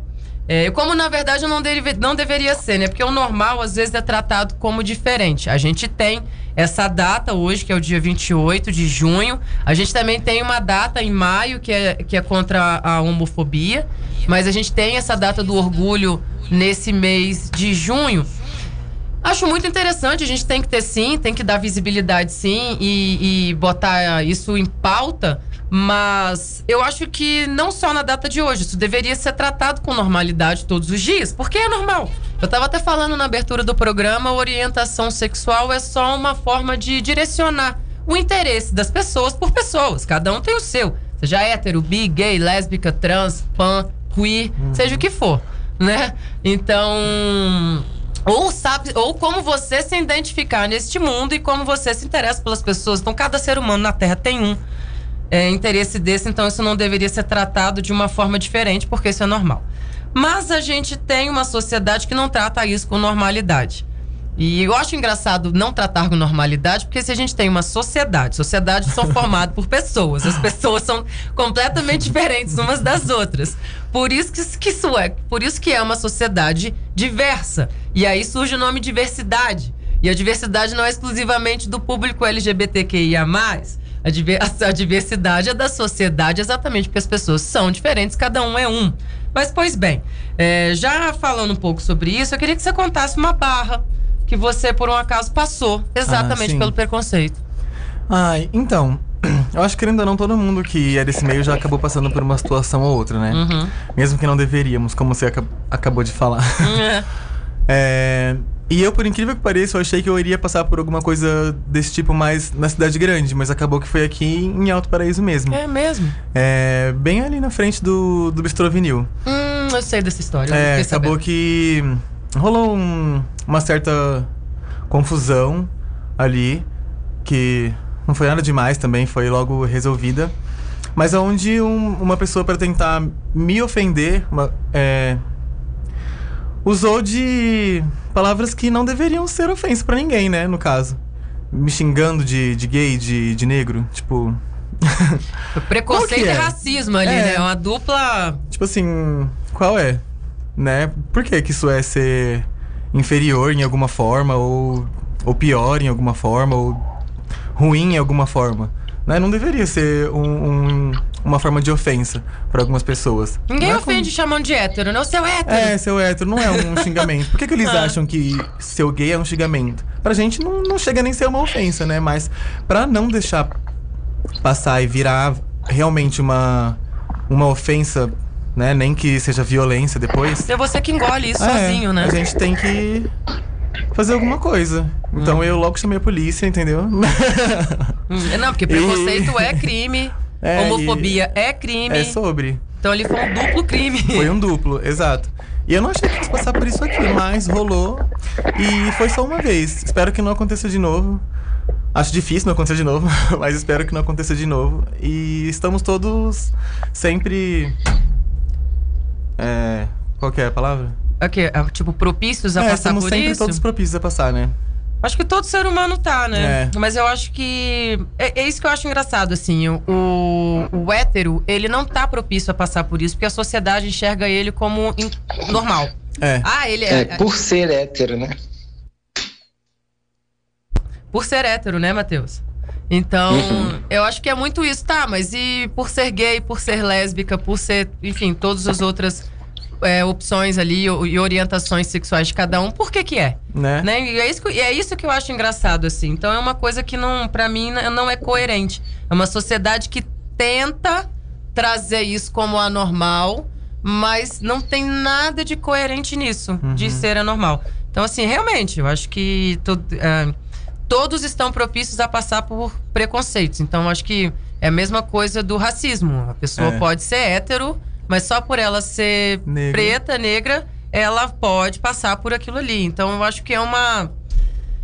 É, como na verdade não, deve- não deveria ser, né? Porque o normal às vezes é tratado como diferente. A gente tem essa data hoje, que é o dia 28 de junho. A gente também tem uma data em maio, que é, que é contra a homofobia. Mas a gente tem essa data do orgulho nesse mês de junho. Acho muito interessante, a gente tem que ter sim, tem que dar visibilidade sim e, e botar isso em pauta, mas eu acho que não só na data de hoje, isso deveria ser tratado com normalidade todos os dias, porque é normal. Eu tava até falando na abertura do programa, orientação sexual é só uma forma de direcionar o interesse das pessoas por pessoas, cada um tem o seu. Seja hétero, bi, gay, lésbica, trans, pan, queer, seja o que for, né? Então, ou sabe, ou como você se identificar neste mundo e como você se interessa pelas pessoas. Então, cada ser humano na Terra tem um é, interesse desse, então isso não deveria ser tratado de uma forma diferente, porque isso é normal. Mas a gente tem uma sociedade que não trata isso com normalidade. E eu acho engraçado não tratar com normalidade, porque se a gente tem uma sociedade, sociedades são formadas por pessoas, as pessoas são completamente diferentes umas das outras. Por isso que, que isso é, por isso que é uma sociedade diversa. E aí surge o nome diversidade. E a diversidade não é exclusivamente do público LGBTQIA+. A, diver- a diversidade é da sociedade exatamente porque as pessoas são diferentes, cada um é um. Mas, pois bem, é, já falando um pouco sobre isso, eu queria que você contasse uma barra que você, por um acaso, passou exatamente sim. pelo preconceito. Ai, então. Eu acho que ou não, todo mundo que é desse meio já acabou passando por uma situação ou outra, né? Uhum. Mesmo que não deveríamos, como você aca- acabou de falar. É. É, E eu, por incrível que pareça, eu achei que eu iria passar por alguma coisa desse tipo mais na cidade grande, mas acabou que foi aqui em Alto Paraíso mesmo. É mesmo? É, bem ali na frente do, do Bistrô Vinil. Hum, eu sei dessa história. É, acabou sabendo. que rolou um- uma certa confusão ali, que não foi nada demais também, foi logo resolvida. Mas onde um- uma pessoa para tentar me ofender, uma- é, usou de palavras que não deveriam ser ofensa pra ninguém, né? No caso. Me xingando de, de gay, de, de negro. Tipo. Preconceito que e é? racismo ali, É. né? Uma dupla. Tipo assim, qual é? Né? Por que que isso é ser inferior em alguma forma ou, ou pior em alguma forma ou ruim em alguma forma? Né? Não deveria ser um- um- uma forma de ofensa para algumas pessoas. Ninguém Não é ofende chamando de hétero, né? O seu hétero. É, seu hétero não é um xingamento. Por que, que eles Ah. acham que seu gay é um xingamento? Pra gente não, não chega nem a ser uma ofensa, né? Mas pra não deixar passar e virar realmente uma, uma ofensa, né? Nem que seja violência depois. É você que engole isso É, sozinho, né? A gente tem que fazer alguma coisa. Então eu logo chamei a polícia, entendeu? Hum, Não, porque preconceito é crime, É, homofobia é crime. É sobre. Então ali foi um duplo crime. Foi um duplo, exato. E eu não achei que fosse passar por isso aqui, mas rolou. E foi só uma vez. Espero que não aconteça de novo. Acho difícil não acontecer de novo, mas espero que não aconteça de novo. E estamos todos sempre. É. Qual que é a palavra? Ok, é, tipo, propícios a é, passar estamos por sempre isso? todos propícios a passar, né? Acho que todo ser humano tá, né? É. Mas eu acho que. É, é isso que eu acho engraçado, assim. O, o, o hétero, ele não tá propício a passar por isso, porque a sociedade enxerga ele como in- normal. É. Ah, ele é. É, por ser hétero, né? Por ser hétero, né, Matheus? Então, Uhum. eu acho que é muito isso, tá? Mas e por ser gay, por ser lésbica, por ser, enfim, todas as outras é, opções ali e orientações sexuais de cada um, por que que é? Né? Né? E é isso, que, é isso que eu acho engraçado, assim. Então é uma coisa que não, para mim não é coerente. É uma sociedade que tenta trazer isso como anormal, mas não tem nada de coerente nisso, de ser anormal. Então, assim, realmente, eu acho que to- é, todos estão propícios a passar por preconceitos. Então, eu acho que é a mesma coisa do racismo. A pessoa É. pode ser hétero, mas só por ela ser Negra. preta, negra, ela pode passar por aquilo ali. Então, eu acho que é uma.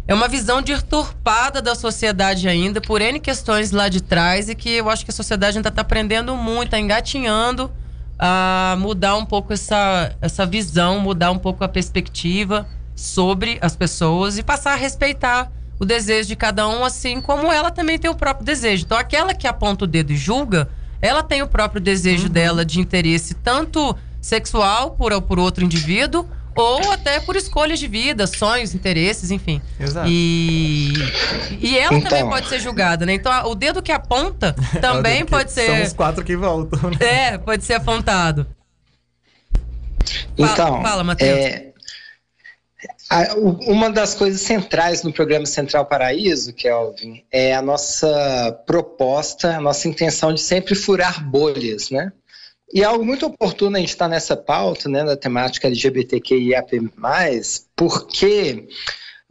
É uma visão deturpada da sociedade ainda, por N questões lá de trás, e que eu acho que a sociedade ainda está aprendendo muito, está engatinhando a mudar um pouco essa, essa visão, mudar um pouco a perspectiva sobre as pessoas e passar a respeitar o desejo de cada um, assim como ela também tem o próprio desejo. Então, aquela que aponta o dedo e julga, ela tem o próprio desejo dela de interesse, tanto sexual por, por outro indivíduo, ou até por escolhas de vida, sonhos, interesses, enfim. Exato. E, e ela também Então. pode ser julgada, né? Então, a- o dedo que aponta também Olha, pode que ser. São os quatro que voltam. né? É, pode ser apontado. Então, fala, Matheus. é, uma das coisas centrais no programa Central Paraíso, Kelvin, é a nossa proposta, a nossa intenção de sempre furar bolhas, né? E é algo muito oportuno a gente estar nessa pauta, né, da temática LGBTQIAP+, porque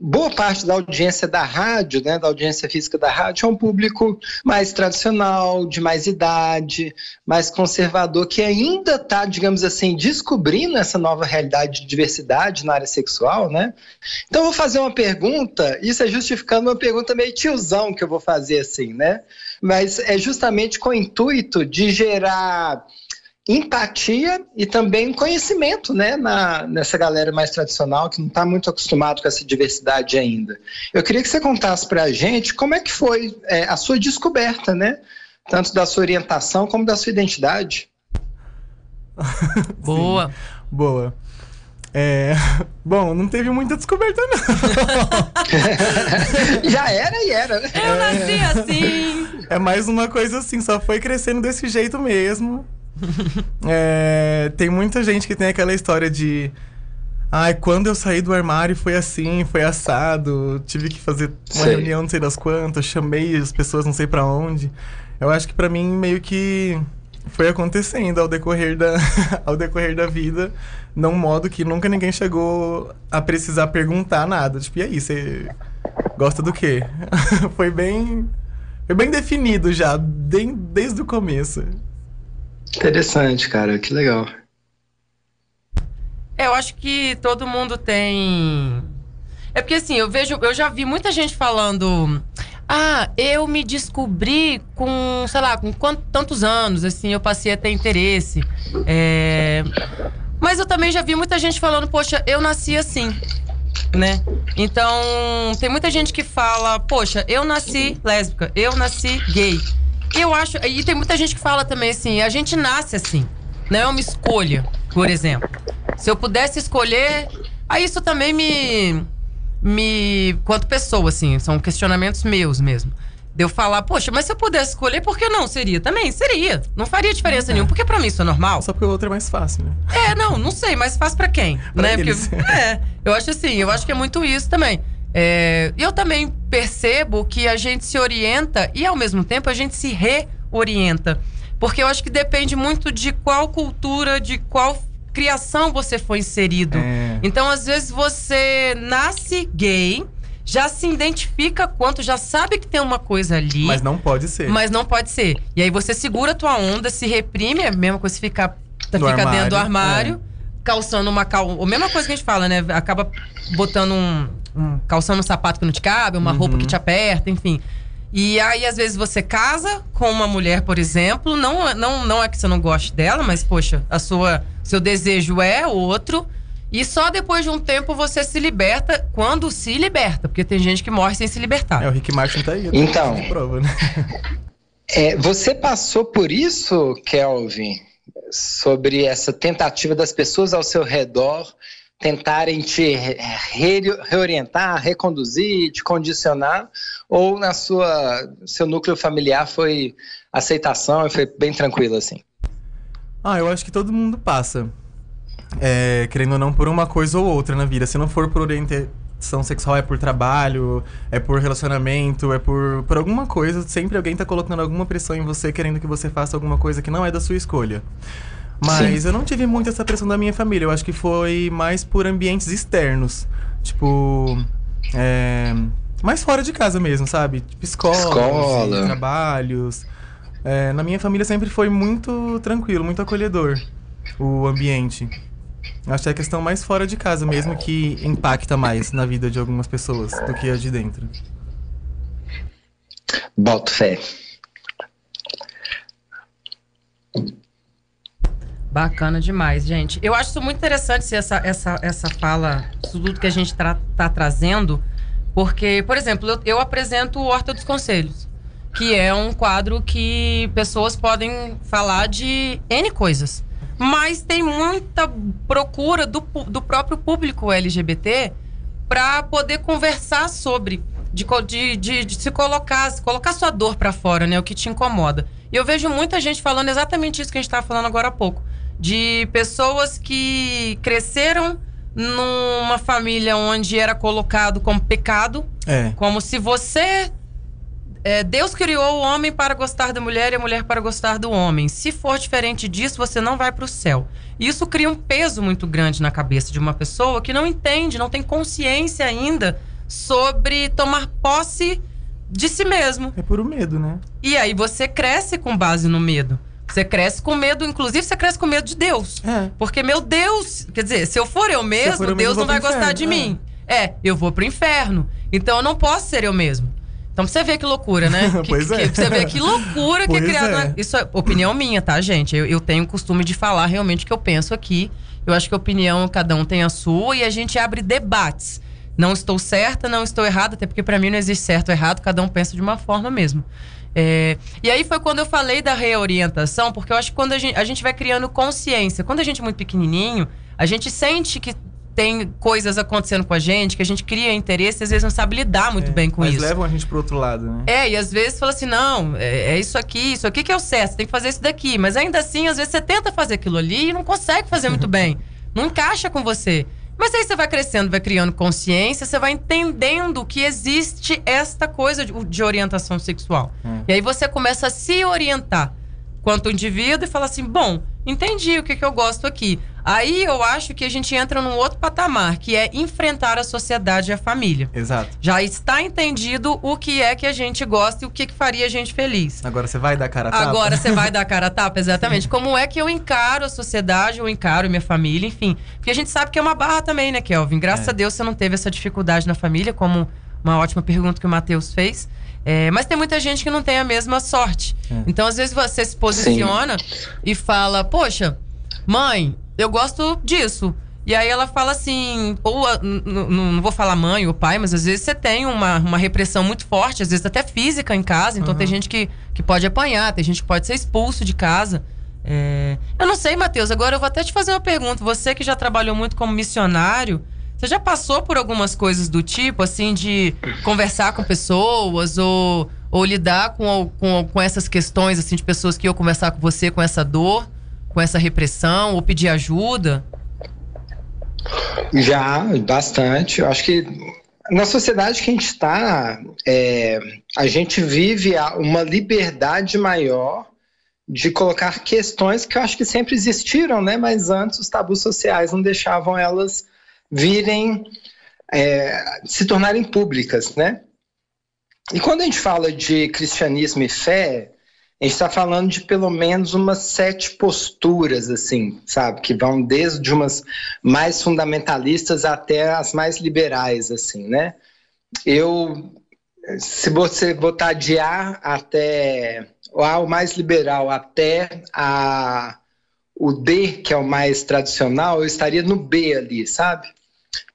boa parte da audiência da rádio, né, da audiência física da rádio, é um público mais tradicional, de mais idade, mais conservador, que ainda está, digamos assim, descobrindo essa nova realidade de diversidade na área sexual, né? Então eu vou fazer uma pergunta, isso é justificando uma pergunta meio tiozão que eu vou fazer assim, né? Mas é justamente com o intuito de gerar empatia e também conhecimento, né, na, nessa galera mais tradicional que não está muito acostumado com essa diversidade ainda. Eu queria que você contasse para a gente como é que foi é, a sua descoberta, né, tanto da sua orientação como da sua identidade. Boa. Boa. É, Bom, não teve muita descoberta, não. Já era e era. Eu nasci assim. É mais uma coisa assim, só foi crescendo desse jeito mesmo. É, tem muita gente que tem aquela história de. Ai, quando eu saí do armário foi assim, foi assado, tive que fazer uma Sei. reunião não sei das quantas, chamei as pessoas não sei pra onde. Eu acho que pra mim meio que foi acontecendo ao decorrer da, ao decorrer da vida, num modo que nunca ninguém chegou a precisar perguntar nada. Tipo, e aí, você gosta do quê? foi bem. Foi bem definido já, bem, desde o começo. Interessante, cara, que legal. É, eu acho que todo mundo tem. É porque assim, eu vejo, eu já vi muita gente falando. Ah, eu me descobri com, sei lá, com quantos, tantos anos, assim, eu passei a ter interesse. É... Mas eu também já vi muita gente falando, poxa, eu nasci assim. Né? Então, tem muita gente que fala, poxa, eu nasci lésbica, eu nasci gay. Eu acho. E tem muita gente que fala também assim, a gente nasce assim. Não é uma escolha, por exemplo. Se eu pudesse escolher. Aí isso também me. Me. Quanto pessoa, assim, são questionamentos meus mesmo. De eu falar, poxa, mas se eu pudesse escolher, por que não seria? Também seria. Não faria diferença nenhuma, porque pra mim isso é normal. Só porque o outro é mais fácil, né? É, não, não sei, mas faz pra quem? Pra né? Porque, é, eu acho assim, eu acho que é muito isso também. É, eu também percebo que a gente se orienta e ao mesmo tempo a gente se reorienta. Porque eu acho que depende muito de qual cultura, de qual criação você foi inserido. É. Então, às vezes, você nasce gay, já se identifica quanto, já sabe que tem uma coisa ali. Mas não pode ser. Mas não pode ser. E aí você segura a tua onda, se reprime, é a mesma coisa se ficar, tá, Do fica dentro do armário, armário, calçando uma cal... A mesma coisa que a gente fala, né? Acaba botando um, um- calçando um sapato que não te cabe, uma roupa que te aperta, enfim. E aí, às vezes, você casa com uma mulher, por exemplo, não, não, não é que você não goste dela, mas, poxa, a sua, seu desejo é outro. E só depois de um tempo você se liberta, quando se liberta, porque tem gente que morre sem se libertar. É, o Rick Martin tá aí. Então. de prova, né? É, você passou por isso, Kelvin, sobre essa tentativa das pessoas ao seu redor tentarem te re- re- reorientar, reconduzir, te condicionar, ou na sua seu núcleo familiar foi aceitação e foi bem tranquilo assim? Ah, eu acho que todo mundo passa. É, querendo ou não, por uma coisa ou outra na vida. Se não for por orientação sexual, é por trabalho, é por relacionamento, é por, por alguma coisa. Sempre alguém tá colocando alguma pressão em você, querendo que você faça alguma coisa que não é da sua escolha. Mas Sim. eu não tive muito essa pressão da minha família. Eu acho que foi mais por ambientes externos. Tipo. É, mais fora de casa mesmo, sabe? Tipo, Escola. e trabalhos. É, na minha família sempre foi muito tranquilo, muito acolhedor o ambiente. Acho que é a questão mais fora de casa mesmo que impacta mais na vida de algumas pessoas do que a de dentro. Boto fé. Bacana demais, gente. Eu acho muito interessante essa, essa, essa fala, tudo que a gente tra tá trazendo, porque, por exemplo, eu, eu apresento o Horta dos Conselhos, que é um quadro que pessoas podem falar de N coisas. Mas tem muita procura do, do próprio público LGBT para poder conversar sobre, de, de, de, de se colocar, colocar sua dor para fora, né? O que te incomoda. E eu vejo muita gente falando exatamente isso que a gente estava falando agora há pouco. De pessoas que cresceram numa família onde era colocado como pecado, É. como se você. é, Deus criou o homem para gostar da mulher e a mulher para gostar do homem. Se for diferente disso, você não vai para o céu. Isso cria um peso muito grande na cabeça de uma pessoa que não entende, não tem consciência ainda sobre tomar posse de si mesmo. É puro medo, né? E aí você cresce com base no medo. Você cresce com medo, inclusive você cresce com medo de Deus. Porque, meu Deus, quer dizer, se eu for eu mesmo, for eu mesmo, Deus eu não vai pro gostar de inferno, mim. É, eu vou pro inferno. Então eu não posso ser eu mesmo. Então pra você ver que loucura, né? Que- Pois que, é. Pra você ver que loucura que é Pois criada. é. Isso é opinião minha, tá, gente? Eu, eu tenho o costume de falar realmente o que eu penso aqui. Eu acho que a opinião, cada um tem a sua e a gente abre debates. Não estou certa, não estou errada, até porque pra mim não existe certo ou errado, cada um pensa de uma forma mesmo. É, e aí foi quando eu falei da reorientação, porque eu acho que quando a gente, a gente vai criando consciência, quando a gente é muito pequenininho, a gente sente que tem coisas acontecendo com a gente, que a gente cria interesse e às vezes não sabe lidar muito bem com Mas isso. levam a gente pro outro lado, né? É, e às vezes fala assim: não, é, é isso aqui, isso aqui que é o certo, você tem que fazer isso daqui. Mas ainda assim, às vezes você tenta fazer aquilo ali e não consegue fazer muito bem. Não encaixa com você. Mas aí você vai crescendo, vai criando consciência, você vai entendendo que existe esta coisa de, de orientação sexual. E aí você começa a se orientar quanto indivíduo e fala assim: bom, entendi o que, que eu gosto aqui. Aí eu acho que a gente entra num outro patamar, que é enfrentar a sociedade e a família. Exato. Já está entendido o que é que a gente gosta e o que, que faria a gente feliz. Agora você vai dar cara a tapa? Agora você vai dar cara a tapa, exatamente. Como é que eu encaro a sociedade, eu encaro minha família, enfim. Porque a gente sabe que é uma barra também, né, Kelvin? Graças É. a Deus você não teve essa dificuldade na família, como uma ótima pergunta que o Matheus fez. É, mas tem muita gente que não tem a mesma sorte. É. Então, às vezes, você se posiciona e fala, poxa, mãe, eu gosto disso. E aí ela fala assim, ou a- n- n- não vou falar mãe ou pai, mas às vezes você tem uma, uma repressão muito forte, às vezes até física em casa, então tem gente que, que pode apanhar, tem gente que pode ser expulso de casa. É, Eu não sei, Matheus, agora eu vou até te fazer uma pergunta. Você que já trabalhou muito como missionário, você já passou por algumas coisas do tipo, assim, de conversar com pessoas ou, ou lidar com, com, com essas questões, assim, de pessoas que iam conversar com você com essa dor, com essa repressão, ou pedir ajuda? Já, bastante. Eu acho que na sociedade que a gente está, a gente vive uma liberdade maior de colocar questões que eu acho que sempre existiram, né? Mas antes os tabus sociais não deixavam elas virem, é, se tornarem públicas, né? E quando a gente fala de cristianismo e fé, a gente está falando de pelo menos umas sete posturas, assim, sabe? Que vão desde umas mais fundamentalistas até as mais liberais, assim, né? Eu, se você botar de A até o A, o mais liberal, até a, o D, que é o mais tradicional, eu estaria no B ali, sabe?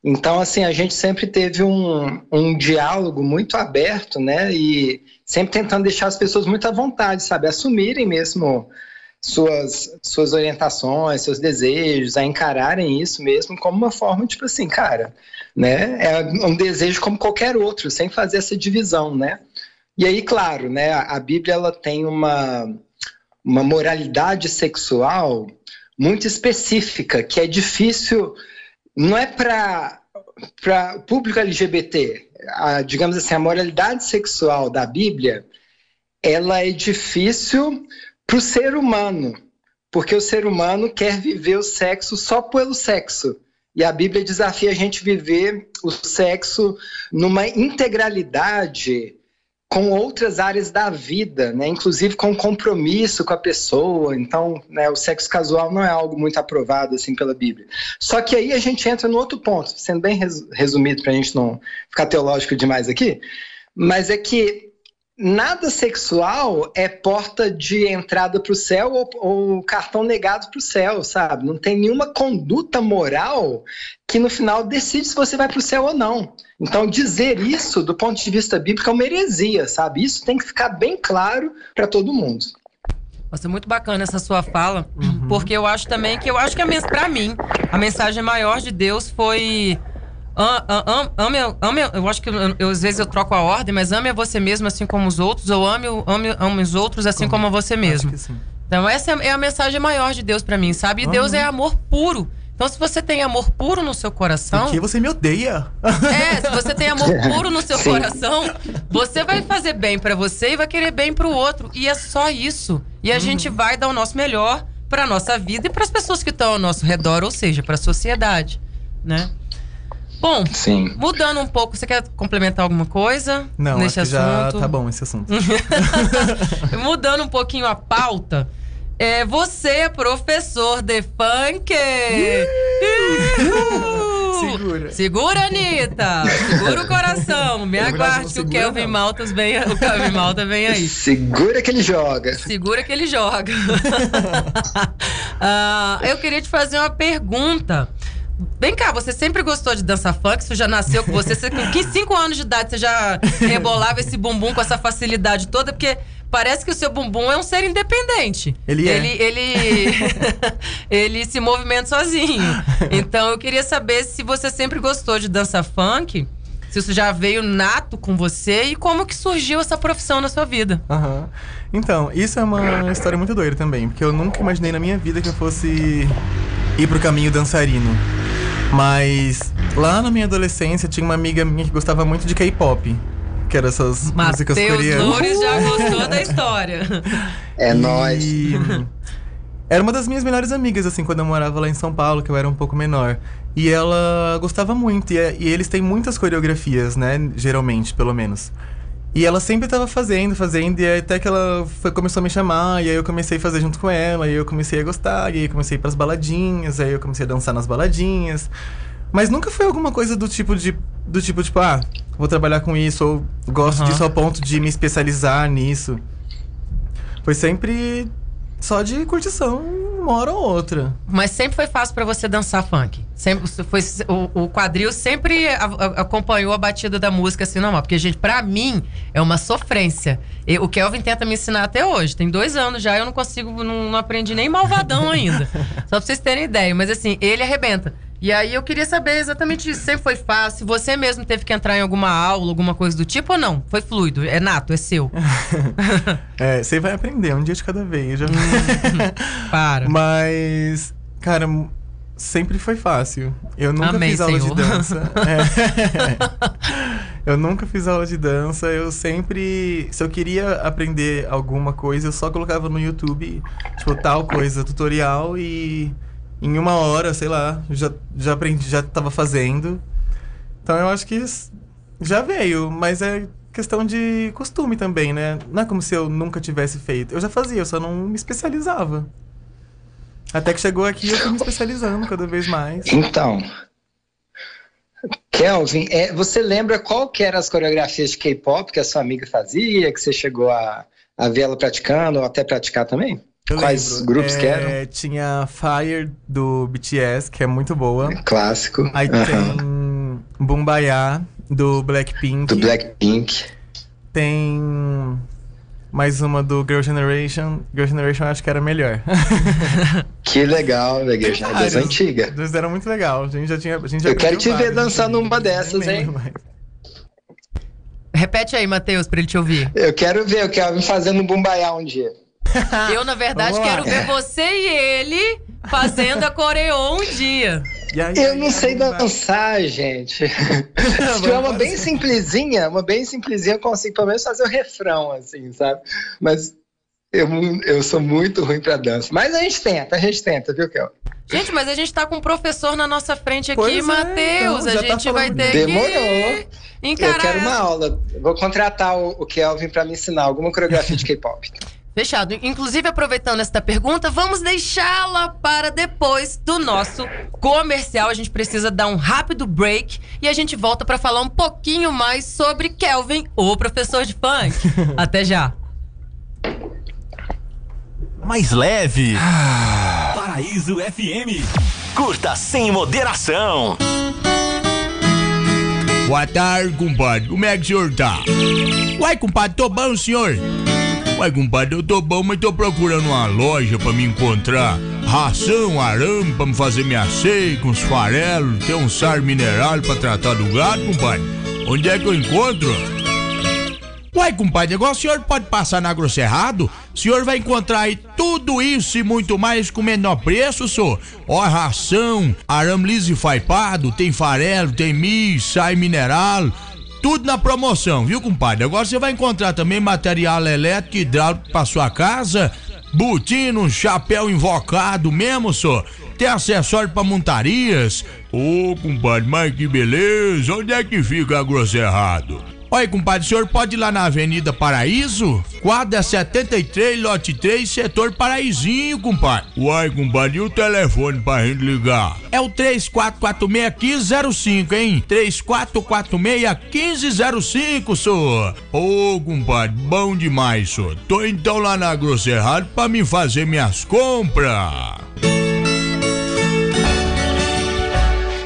Então, assim, a gente sempre teve um, um diálogo muito aberto, né? E sempre tentando deixar as pessoas muito à vontade, sabe? Assumirem mesmo suas, suas orientações, seus desejos, a encararem isso mesmo como uma forma, tipo assim, cara, né? É um desejo como qualquer outro, sem fazer essa divisão, né? E aí, claro, né? A Bíblia ela tem uma, uma moralidade sexual muito específica, que é difícil, não é para para o público LGBT, a, digamos assim, a moralidade sexual da Bíblia, ela é difícil para o ser humano, porque o ser humano quer viver o sexo só pelo sexo. E a Bíblia desafia a gente viver o sexo numa integralidade com outras áreas da vida, né? inclusive com compromisso com a pessoa. Então, né, o sexo casual não é algo muito aprovado assim pela Bíblia. Só que aí a gente entra no outro ponto, sendo bem res- resumido para a gente não ficar teológico demais aqui, mas é que nada sexual é porta de entrada para o céu ou, ou cartão negado para o céu, sabe? Não tem nenhuma conduta moral que no final decide se você vai para o céu ou não. Então, dizer isso do ponto de vista bíblico é uma heresia, sabe? Isso tem que ficar bem claro para todo mundo. Nossa, muito bacana essa sua fala, porque eu acho também que eu acho que a para mim a mensagem maior de Deus foi ame, ame, eu acho que eu, eu, às vezes eu troco a ordem, mas ame a você mesmo assim como os outros, ou ame, o- ame, ame os outros assim como a você mesmo. Então essa é a mensagem maior de Deus para mim, sabe? E Deus é amor puro. Então se você tem amor puro no seu coração, Porque você me odeia. é, se você tem amor puro no seu Sim. coração, você vai fazer bem pra você e vai querer bem pro outro. E é só isso. E a Uhum. gente vai dar o nosso melhor pra nossa vida e pras pessoas que estão ao nosso redor, ou seja, pra sociedade, né? Bom, Sim. mudando um pouco, você quer complementar alguma coisa Não, nesse acho que já assunto? tá bom esse assunto. Mudando um pouquinho a pauta, é, você é professor de funk. Segura. Segura, Anitta. Segura o coração. Me aguarde que o Kelvin não. Maltas vem, o Kelvin Malta vem aí. Segura que ele joga. Segura que ele joga. Ah, eu queria te fazer uma pergunta. Vem cá, você sempre gostou de dança funk? Isso já nasceu com você? Você com 5 anos de idade você já rebolava esse bumbum com essa facilidade toda? Porque parece que o seu bumbum é um ser independente. Ele é. Ele, ele, ele se movimenta sozinho. Então eu queria saber se você sempre gostou de dança funk, se isso já veio nato com você e como que surgiu essa profissão na sua vida. Aham. Então, isso é uma história muito doida também, porque eu nunca imaginei na minha vida que eu fosse ir pro caminho dançarino. Mas lá na minha adolescência tinha uma amiga minha que gostava muito de K-pop. Que eram essas músicas Matheus coreanas. Loures já gostou da história. É nóis. E Era uma das minhas melhores amigas, assim, quando eu morava lá em São Paulo, que eu era um pouco menor. E ela gostava muito, e, é- e eles têm muitas coreografias, né? Geralmente, pelo menos. E ela sempre tava fazendo, fazendo, e até que ela foi, começou a me chamar, e aí eu comecei a fazer junto com ela, e eu comecei a gostar, e aí eu comecei a ir pras baladinhas, aí eu comecei a dançar nas baladinhas. Mas nunca foi alguma coisa do tipo de. Do tipo, tipo, ah, vou trabalhar com isso, ou gosto Aham. disso ao ponto de me especializar nisso. Foi sempre só de curtição uma hora ou outra. Mas sempre foi fácil pra você dançar funk. Sempre foi o, o quadril sempre a- a- acompanhou a batida da música assim normal, porque gente, pra mim é uma sofrência. E o Kelvin tenta me ensinar até hoje. Tem dois anos já, eu não consigo, não, não aprendi nem malvadão ainda. Só pra vocês terem ideia. Mas assim, ele arrebenta. E aí eu queria saber exatamente isso. Sempre foi fácil? Você mesmo teve que entrar em alguma aula, alguma coisa do tipo ou não? Foi fluido? É nato? É seu? É, você vai aprender um dia de cada vez. Já... Para. Mas, cara, sempre foi fácil. Eu nunca Amém, fiz aula Senhor. de dança. É. Eu nunca fiz aula de dança. Eu sempre. Se eu queria aprender alguma coisa, eu só colocava no YouTube, tipo, tal coisa, tutorial e. Em uma hora, sei lá, já, já aprendi, já tava fazendo. Então eu acho que já veio, mas é questão de costume também, né? Não é como se eu nunca tivesse feito. Eu já fazia, eu só não me especializava. Até que chegou aqui eu fui me especializando cada vez mais. Então, Kelvin, é, você lembra qual que eram as coreografias de K-pop que a sua amiga fazia, que você chegou a, a ver ela praticando ou até praticar também? Eu Quais lembro, grupos é, que eram? Tinha Fire do BTS, que é muito boa. Clássico. Aí Aham. tem Bumbaya do Blackpink. Do Blackpink. Tem mais uma do Girl Generation. Girl Generation eu acho que era melhor. Que legal, legal. Já é das Vários. antigas. Eles eram muito legal. A gente já tinha. A gente já Eu quero te ver vários, dançando uma dessas, hein? mais. Repete aí, Matheus, pra ele te ouvir. Eu quero ver o Kelvin fazendo um bumbaiá um dia. Eu, na verdade, quero ver você e ele fazendo a coreô um dia. Eu não sei dançar, gente. Se tiver uma bem simplesinha, uma bem simplesinha, eu consigo pelo menos fazer o refrão, assim, sabe? Mas eu, eu sou muito ruim pra dança. Mas a gente tenta, a gente tenta, viu, Kel? Gente, mas a gente tá com um professor na nossa frente aqui, Pois é, Matheus. então, a tá gente vai falando. ter Demorou. que encarar. Eu quero uma aula. Vou contratar o, o Kelvin pra me ensinar alguma coreografia de K-pop. Fechado. Inclusive, aproveitando esta pergunta, vamos deixá-la para depois do nosso comercial. A gente precisa dar um rápido break e a gente volta para falar um pouquinho mais sobre Kelvin, o professor de funk. Até já. Mais leve. Paraíso FM. Curta sem moderação. Boa tarde, compadre. Como é que o senhor tá? Uai, compadre, tô bom, senhor? Uai, compadre, eu tô bom, mas tô procurando uma loja pra me encontrar. Ração, arame pra me fazer minha com os farelos, tem um sar mineral pra tratar do gado, compadre. Onde é que eu encontro? Uai, compadre, agora o senhor pode passar na Grosserrado? O senhor vai encontrar aí tudo isso e muito mais com menor preço, senhor. Ó, ração, arame liso e faipado, tem farelo, tem milho, sai mineral, tudo na promoção, viu, compadre? Agora você vai encontrar também material elétrico e hidráulico pra sua casa, botino, chapéu invocado mesmo, senhor. Tem acessório pra montarias. Ô, compadre, mas que beleza, onde é que fica a Grosserrado? Olha, compadre, o senhor pode ir lá na Avenida Paraíso? Quadra 73, lote 3, setor Paraízinho, compadre. Uai, compadre, e o telefone pra gente ligar? É o 3446-1505, hein? 3446-1505, senhor. Ô, compadre, bom demais, senhor. Tô então lá na Grosserrado pra me fazer minhas compras.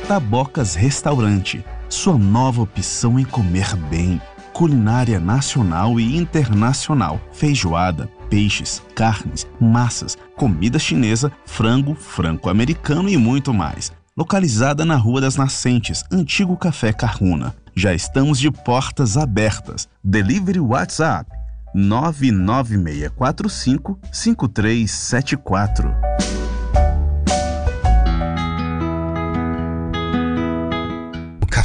Tabocas Restaurante, sua nova opção em comer bem. Culinária nacional e internacional, feijoada, peixes, carnes, massas, comida chinesa, frango, franco-americano e muito mais. Localizada na Rua das Nascentes, antigo Café Carruna. Já estamos de portas abertas. Delivery WhatsApp 99645 5374.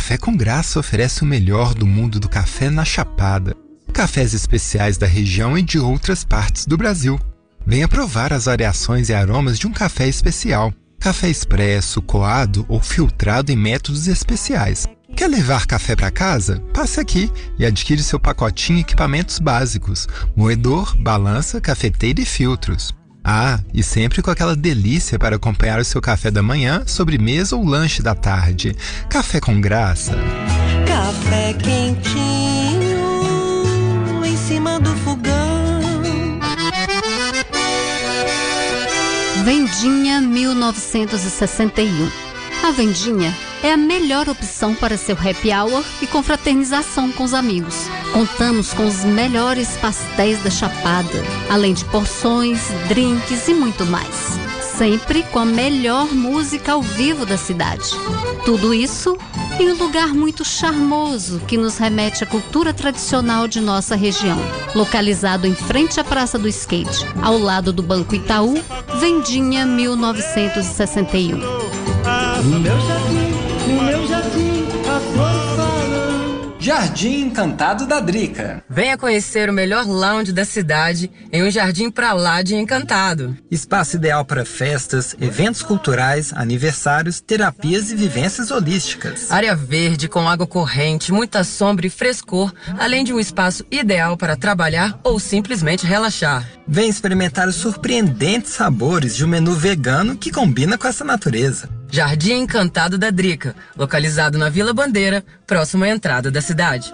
Café com Graça oferece o melhor do mundo do café na Chapada. Cafés especiais da região e de outras partes do Brasil. Venha provar as variações e aromas de um café especial. Café expresso, coado ou filtrado em métodos especiais. Quer levar café para casa? Passe aqui e adquire seu pacotinho equipamentos básicos: moedor, balança, cafeteira e filtros. Ah, e sempre com aquela delícia para acompanhar o seu café da manhã, sobremesa ou lanche da tarde. Café com graça. Café quentinho em cima do fogão. Vendinha 1961. A Vendinha é a melhor opção para seu happy hour e confraternização com os amigos. Contamos com os melhores pastéis da Chapada, além de porções, drinks e muito mais. Sempre com a melhor música ao vivo da cidade. Tudo isso em um lugar muito charmoso que nos remete à cultura tradicional de nossa região. Localizado em frente à Praça do Skate, ao lado do Banco Itaú, Vendinha 1961. No meu jardim, no meu jardim, as flores falam. Jardim Encantado da Drica. Venha conhecer o melhor lounge da cidade em um jardim pra lá de encantado. Espaço ideal para festas, eventos culturais, aniversários, terapias e vivências holísticas. Área verde com água corrente, muita sombra e frescor, além de um espaço ideal para trabalhar ou simplesmente relaxar. Vem experimentar os surpreendentes sabores de um menu vegano que combina com essa natureza. Jardim Encantado da Drica, localizado na Vila Bandeira, próximo à entrada da cidade.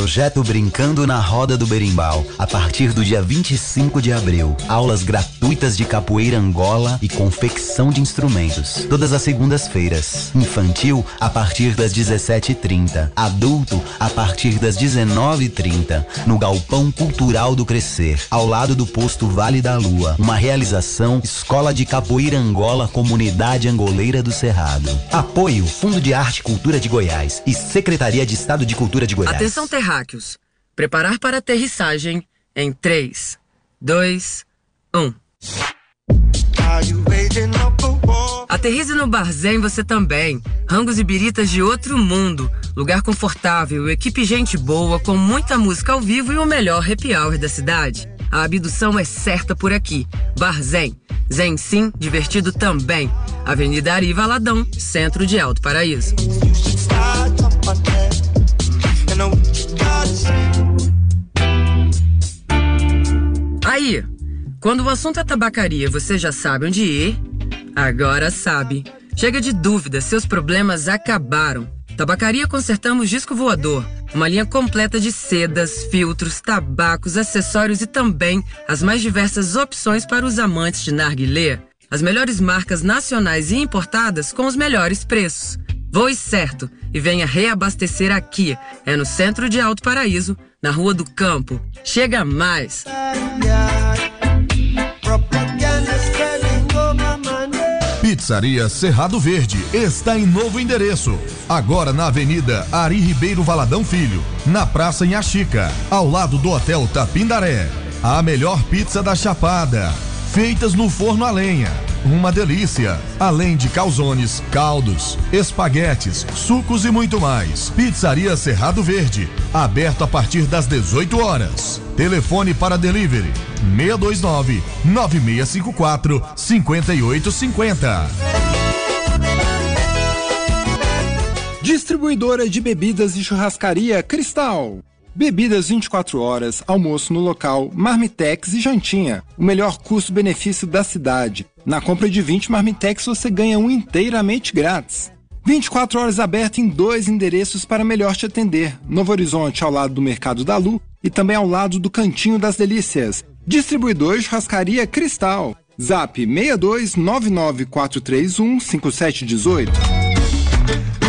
Projeto Brincando na Roda do Berimbau. A partir do dia 25 de abril. Aulas gratuitas de capoeira Angola e confecção de instrumentos. Todas as segundas-feiras. Infantil a partir das 17h30. Adulto a partir das 19h30. No Galpão Cultural do Crescer. Ao lado do posto Vale da Lua. Uma realização Escola de Capoeira Angola Comunidade Angoleira do Cerrado. Apoio Fundo de Arte e Cultura de Goiás e Secretaria de Estado de Cultura de Goiás. Atenção terráqueos. Preparar para aterrissagem em 3, 2, 1. Aterrize no Barzém você também. Rangos e biritas de outro mundo. Lugar confortável, equipe gente boa, com muita música ao vivo e o melhor happy hour da cidade. A abdução é certa por aqui. Barzém. Zen sim, divertido também. Avenida Ari Valadão, centro de Alto Paraíso. Aí, quando o assunto é tabacaria, você já sabe onde ir? Agora sabe. Chega de dúvida, seus problemas acabaram. Tabacaria Consertamos Disco Voador. Uma linha completa de sedas, filtros, tabacos, acessórios e também as mais diversas opções para os amantes de narguilé. As melhores marcas nacionais e importadas com os melhores preços. Voe certo e venha reabastecer aqui. É no centro de Alto Paraíso, na Rua do Campo. Chega mais! Pizzaria Cerrado Verde está em novo endereço. Agora na Avenida Ari Ribeiro Valadão Filho, na Praça em Axica, ao lado do Hotel Tapindaré. A melhor pizza da Chapada, feitas no forno a lenha. Uma delícia. Além de calzones, caldos, espaguetes, sucos e muito mais. Pizzaria Cerrado Verde, aberto a partir das 18 horas. Telefone para delivery 629 9654 5850. Distribuidora de bebidas e churrascaria Cristal. Bebidas 24 horas, almoço no local, marmitex e jantinha. O melhor custo-benefício da cidade. Na compra de 20 marmitex você ganha um inteiramente grátis. 24 horas aberto em dois endereços para melhor te atender. Novo Horizonte ao lado do Mercado da Lu e também ao lado do Cantinho das Delícias. Distribuidor de Churrascaria Cristal. Zap 62 99431 5718.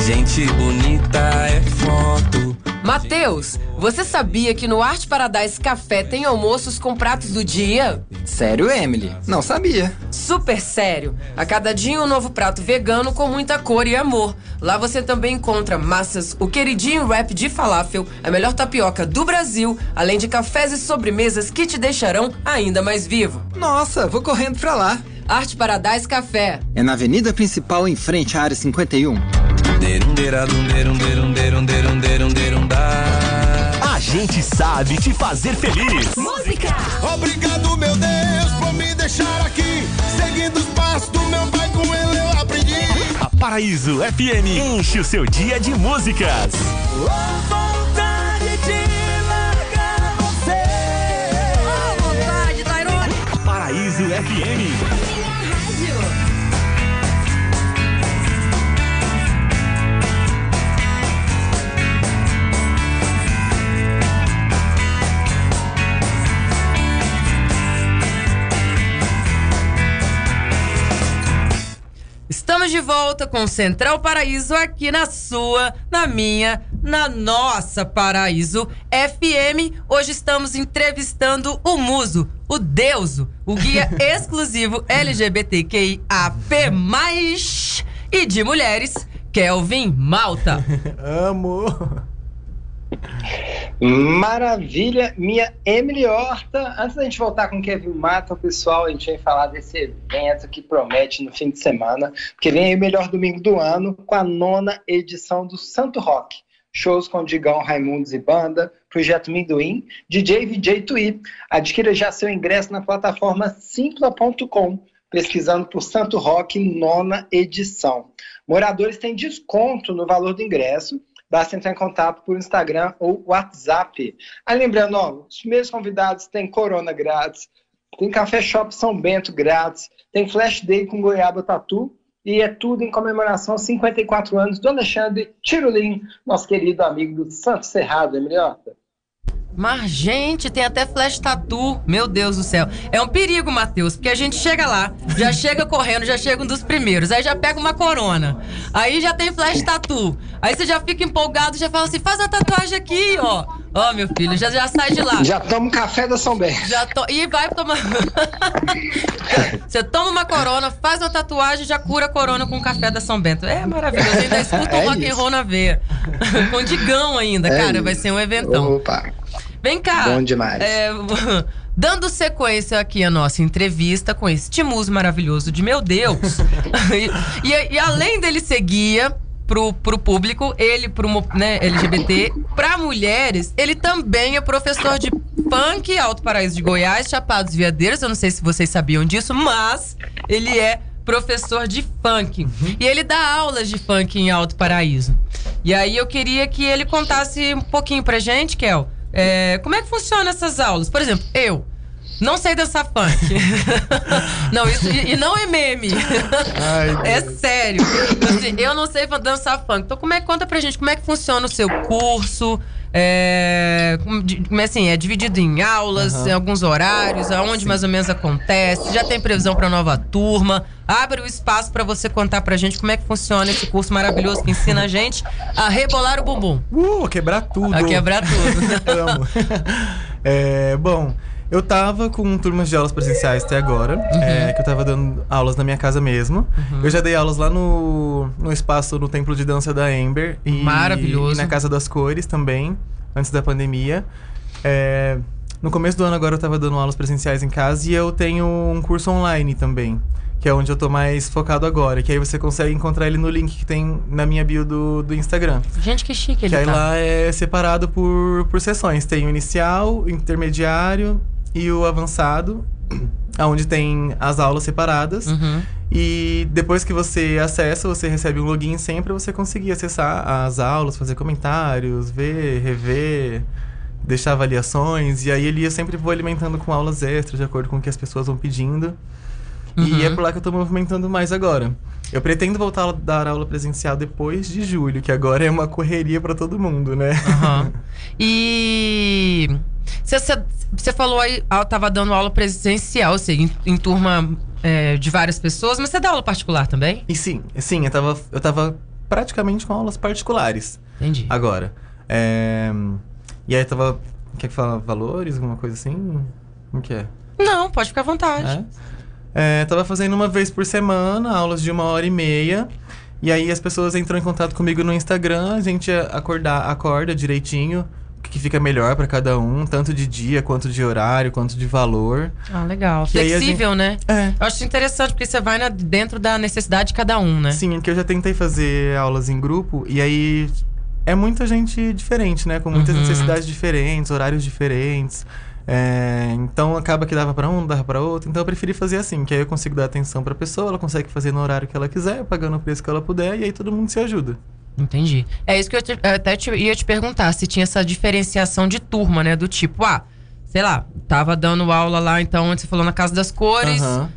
Gente bonita é foto. Matheus, você sabia que no Arte Paradise Café tem almoços com pratos do dia? Sério, Emily? Não sabia. Super sério. A cada dia um novo prato vegano com muita cor e amor. Lá você também encontra massas, o queridinho wrap de falafel, a melhor tapioca do Brasil, além de cafés e sobremesas que te deixarão ainda mais vivo. Nossa, vou correndo pra lá. Arte Paradise Café. É na avenida principal em frente à área 51. A gente sabe te fazer feliz. Música! Obrigado, meu Deus, por me deixar aqui. Seguindo os passos do meu pai, com ele eu aprendi. A Paraíso FM enche o seu dia de músicas. vontade de largar você. vontade, Tairone. Paraíso FM. Estamos de volta com Central Paraíso aqui na sua, na minha, na nossa Paraíso FM. Hoje estamos entrevistando o Muso, o Deuso, o guia exclusivo LGBTQIAP+, e de mulheres, Kelvin Malta. Amo! Maravilha, minha Emily Horta. Antes da gente voltar com o Kevin Mata, pessoal, a gente vai falar desse evento que promete no fim de semana, porque vem aí o melhor domingo do ano com a nona edição do Santo Rock. Shows com Digão, Raimundos e Banda, Projeto Minduim, DJ VJ Tui. Adquira já seu ingresso na plataforma simpla.com, pesquisando por Santo Rock nona edição. Moradores têm desconto no valor do ingresso basta entrar em contato por Instagram ou WhatsApp. Aí lembrando, ó, os primeiros convidados têm Corona grátis, tem Café Shop São Bento grátis, tem Flash Day com Goiaba Tatu, e é tudo em comemoração aos 54 anos do Alexandre Tirolin, nosso querido amigo do Santo Cerrado, Emiliota. Mas, gente, tem até flash tattoo. Meu Deus do céu. É um perigo, Matheus, porque a gente chega lá, já chega correndo, já chega um dos primeiros. Aí já pega uma corona. Aí já tem flash tattoo. Aí você já fica empolgado, já fala assim: faz a tatuagem aqui, ó. Ó, meu filho, já, já sai de lá. Já toma um café da São Bento. Já to... E vai tomar. você toma uma corona, faz uma tatuagem já cura a corona com café da São Bento. É maravilhoso. Ainda escuta É um rock and roll na veia. com digão ainda, É cara. Vai isso. ser um eventão. Opa. Vem cá. Bom demais. é, dando sequência aqui à nossa entrevista com este muso maravilhoso de meu Deus. e, e- e além dele ser guia pro, pro público, ele pro né, LGBT, pra mulheres, ele também é professor de funk Alto Paraíso de Goiás, Chapados Veadeiros. Eu não sei se vocês sabiam disso, mas ele é professor de funk. E ele dá aulas de funk em Alto Paraíso. E aí eu queria que ele contasse um pouquinho pra gente, Kel, é, como é que funciona essas aulas? Por exemplo, eu não sei dançar funk. não, isso e, e não é meme. é sério. Assim, eu não sei dançar funk. Então, como é conta pra gente como é que funciona o seu curso? É, como é assim, é dividido em aulas, Aham. em alguns horários, aonde mais ou menos acontece, já tem previsão pra nova turma. Abre o espaço pra você contar pra gente como é que funciona esse curso maravilhoso que ensina a gente a rebolar o bumbum. Uh, quebrar tudo. A quebrar tudo. Amo. É, bom, eu tava com turmas de aulas presenciais até agora, Uhum. é, que eu tava dando aulas na minha casa mesmo. Eu já dei aulas lá no, no espaço, no Templo de Dança da Ember. E, Maravilhoso. E na Casa das Cores também, antes da pandemia. É, no começo do ano agora eu tava dando aulas presenciais em casa e eu tenho um curso online também. Que é onde eu tô mais focado agora. Que aí você consegue encontrar ele no link que tem na minha bio do, do Instagram. Gente, que chique ele Que aí tá. lá é separado por, por sessões. Tem o inicial, intermediário e o avançado, onde tem as aulas separadas. Uhum. E depois que você acessa, você recebe um login sempre pra você conseguir acessar as aulas, fazer comentários, ver, rever, deixar avaliações. E aí ele eu sempre vou alimentando com aulas extras, de acordo com o que as pessoas vão pedindo. E Uhum. é por lá que eu tô movimentando mais agora. Eu pretendo voltar a dar aula presencial depois de julho, que agora é uma correria pra todo mundo, né? Aham. E você falou aí, ah, eu tava dando aula presencial, seja, em, em turma é, de várias pessoas, mas você dá aula particular também? E sim, sim, eu tava, eu tava praticamente com aulas particulares. Entendi. Agora. É, E aí tava. Quer que fala valores, alguma coisa assim? Como que é? Não, pode ficar à vontade. É, tava fazendo uma vez por semana, aulas de uma hora e meia. E aí as pessoas entram em contato comigo no Instagram, a gente acordar, acorda direitinho o que que fica melhor pra cada um, tanto de dia, quanto de horário, quanto de valor. Ah, legal. E a Flexível, gente- né? É. Eu acho interessante, porque você vai na- dentro da necessidade de cada um, né? Sim, é que eu já tentei fazer aulas em grupo e aí é muita gente diferente, né? Com muitas Uhum. necessidades diferentes, horários diferentes. É, então acaba que dava pra um, dava pra outro. Então eu preferi fazer assim, que aí eu consigo dar atenção pra pessoa, ela consegue fazer no horário que ela quiser, pagando o preço que ela puder, e aí todo mundo se ajuda. Entendi. É isso que eu, te- eu até te- ia te perguntar, se tinha essa diferenciação de turma, né? Do tipo, ah, sei lá, tava dando aula lá, então, onde você falou, na Casa das Cores, Aham.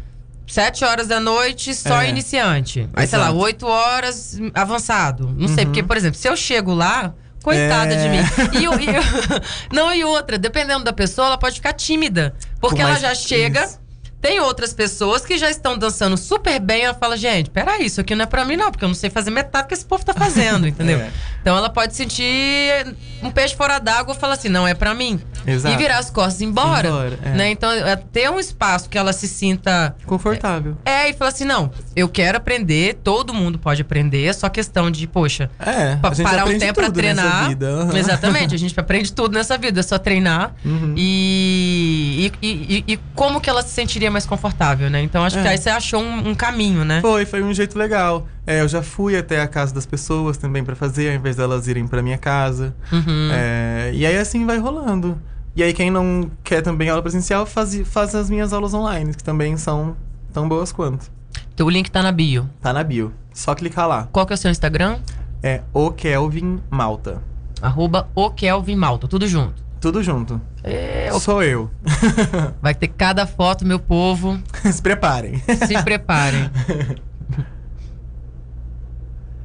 sete horas da noite, só É. iniciante. Aí, sei lá, Exato. oito horas, avançado. Não sei, Uhum. porque, por exemplo, se eu chego lá, coitada É. de mim. E, e não, e outra, dependendo da pessoa, ela pode ficar tímida. Porque ela já chega... isso. Tem outras pessoas que já estão dançando super bem. Ela fala, gente, peraí, isso aqui não é pra mim, não, porque eu não sei fazer metade do que esse povo tá fazendo, entendeu? É. Então ela pode sentir um peixe fora d'água e falar assim, não é pra mim. Exato. E virar as costas e ir embora. Embora, é. né? Então, é ter um espaço que ela se sinta. Confortável. É, e falar assim, não, eu quero aprender, todo mundo pode aprender, é só questão de, poxa, É, parar um tempo pra treinar. aham. Exatamente, a gente aprende tudo nessa vida, é só treinar. Uhum. E, e, e- e como que ela se sentiria mais confortável, né? Então acho que É. aí você achou um, um caminho, né? Foi, foi um jeito legal. É, eu já fui até a casa das pessoas também pra fazer, ao invés delas irem pra minha casa. Uhum. É, e aí assim vai rolando. E aí quem não quer também aula presencial, faz, faz as minhas aulas online, que também são tão boas quanto. Então, o link tá na bio. Tá na bio. Só clicar lá. Qual que é o seu Instagram? É o Kelvin Malta. Arroba o Kelvin Malta, tudo junto. Tudo junto. É, Sou eu. Vai ter cada foto, meu povo. Se preparem. Se preparem.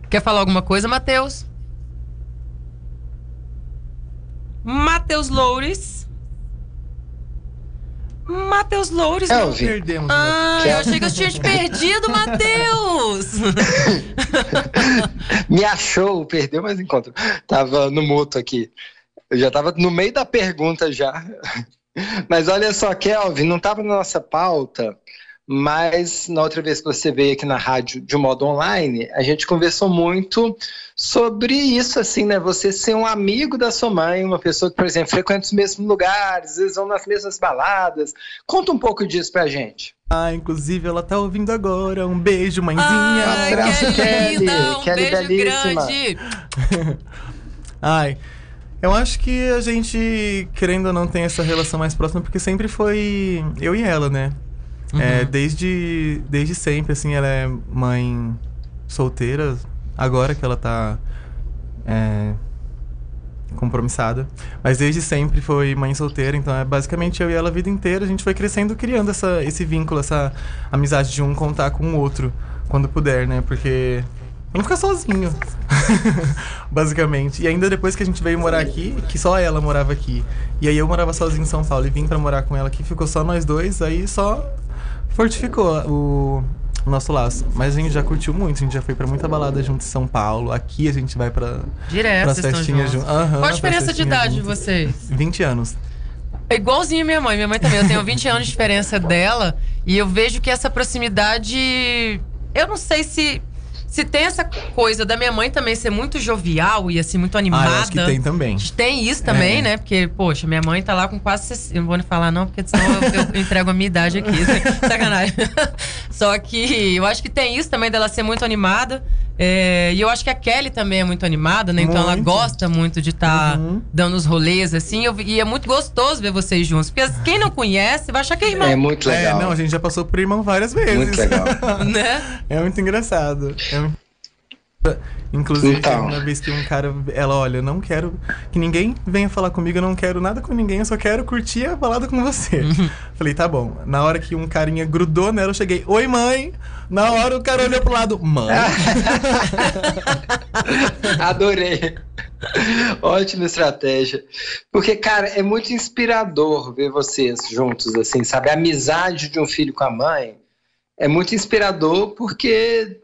Quer falar alguma coisa, Matheus? Matheus Loures. Matheus Loures. não- Elvin. Perdemos. Ah, Quer- eu achei que eu tinha te perdido, Matheus. Me achou, perdeu, mas encontro. Tava no muto aqui. Eu já tava no meio da pergunta já. Mas olha só, Kelvin, não tava na nossa pauta, mas na outra vez que você veio aqui na rádio de modo online, a gente conversou muito sobre isso, assim, né? Você ser um amigo da sua mãe, uma pessoa que, por exemplo, frequenta os mesmos lugares, às vezes vão nas mesmas baladas. Conta um pouco disso pra gente. Ah, inclusive ela tá ouvindo agora. Um beijo, mãezinha. Ai, abraço, que Kelly. linda. Um Kelly beijo belíssima. grande. Ai, eu acho que a gente, querendo ou não, tem essa relação mais próxima, porque sempre foi eu e ela, né? É, desde, desde sempre, assim, ela é mãe solteira, agora que ela tá é, compromissada. Mas desde sempre foi mãe solteira, então é basicamente eu e ela a vida inteira. A gente foi crescendo, criando essa, esse vínculo, essa amizade de um contar com o outro quando puder, né? Porque. Não ficar sozinho. Basicamente. E ainda depois que a gente veio morar aqui, que só ela morava aqui. E aí eu morava sozinho em São Paulo e vim pra morar com ela aqui, ficou só nós dois, aí só fortificou o, nosso laço. Mas a gente já curtiu muito, a gente já foi pra muita balada junto em São Paulo. Aqui a gente vai pra, Direto, pras festinhas juntos. juntos. Aham, Qual a diferença de idade de vocês? 20 anos. É igualzinho a minha mãe. Minha mãe também. Eu tenho 20 anos de diferença dela. E eu vejo que essa proximidade. Eu não sei se. Se tem essa coisa da minha mãe também ser muito jovial e assim, muito animada. Ah, acho que tem também. Tem isso também, É. né? Porque, poxa, minha mãe tá lá com quase 60. Eu não vou nem falar, não, porque senão eu, eu entrego a minha idade aqui. Sacanagem. Só que eu acho que tem isso também dela ser muito animada. É, e eu acho que a Kelly também é muito animada, né? Então ela Muito. gosta muito de estar Uhum. dando os rolês, assim. eu- e é muito gostoso ver vocês juntos. Porque quem não conhece vai achar que é irmão. É muito legal. É, não, a gente já passou por irmão várias vezes. Muito legal. né? É muito engraçado. É muito- Inclusive, Então. uma vez que um cara, ela, olha, eu não quero que ninguém venha falar comigo, eu não quero nada com ninguém, eu só quero curtir a balada com você. Falei, tá bom. Na hora que um carinha grudou nela, eu cheguei, oi mãe. Na hora o cara olhou pro lado, mãe. Adorei. Ótima estratégia. Porque, cara, é muito inspirador ver vocês juntos, assim, sabe? A amizade de um filho com a mãe é muito inspirador porque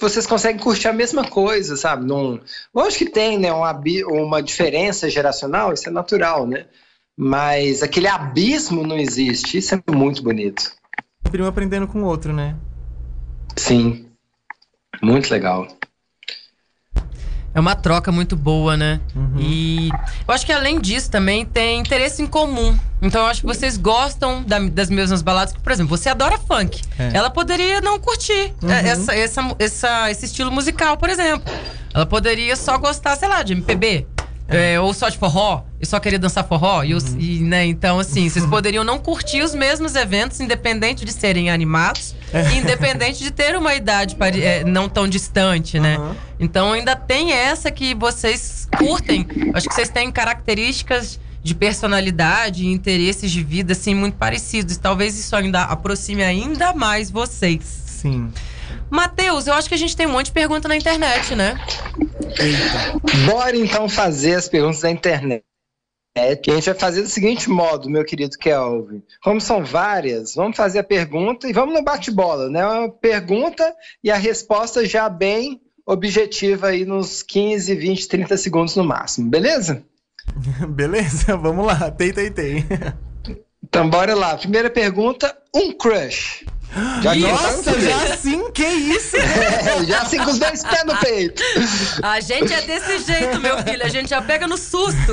vocês conseguem curtir a mesma coisa, sabe? Num... Lógico que tem, né, um uma diferença geracional, isso é natural, né? Mas aquele abismo não existe, isso é muito bonito. Um aprendendo com o outro, né? Sim. Muito legal. É uma troca muito boa, né? Uhum. E eu acho que além disso também tem interesse em comum. Então eu acho que vocês gostam da- das mesmas baladas. Por exemplo, você adora funk. É. Ela poderia não curtir Uhum. é, essa, essa, essa- esse estilo musical, por exemplo. Ela poderia só gostar, sei lá, de MPB. É, ou só de forró, e só querer dançar forró. E, Uhum. e, né, então, assim, vocês poderiam não curtir os mesmos eventos, independente de serem animados, É. independente de ter uma idade é, não tão distante, né? Aham. Então ainda tem essa que vocês curtem. Acho que vocês têm características de personalidade e interesses de vida assim muito parecidos. Talvez isso ainda aproxime ainda mais vocês. Sim. Matheus, eu acho que a gente tem um monte de pergunta na internet, né? Bora então fazer as perguntas da internet. E a gente vai fazer do seguinte modo, meu querido Kelvin. Como são várias, vamos fazer a pergunta e vamos no bate-bola, né? Uma pergunta e a resposta já bem objetiva aí nos 15, 20, 30 segundos no máximo, beleza? Beleza, vamos lá. Tem, tem, tem. Então bora lá. Primeira pergunta, um crush. Já Nossa, já assim, que isso? É, já assim com os dois pés no peito. A gente é desse jeito, meu filho. A gente já pega no susto.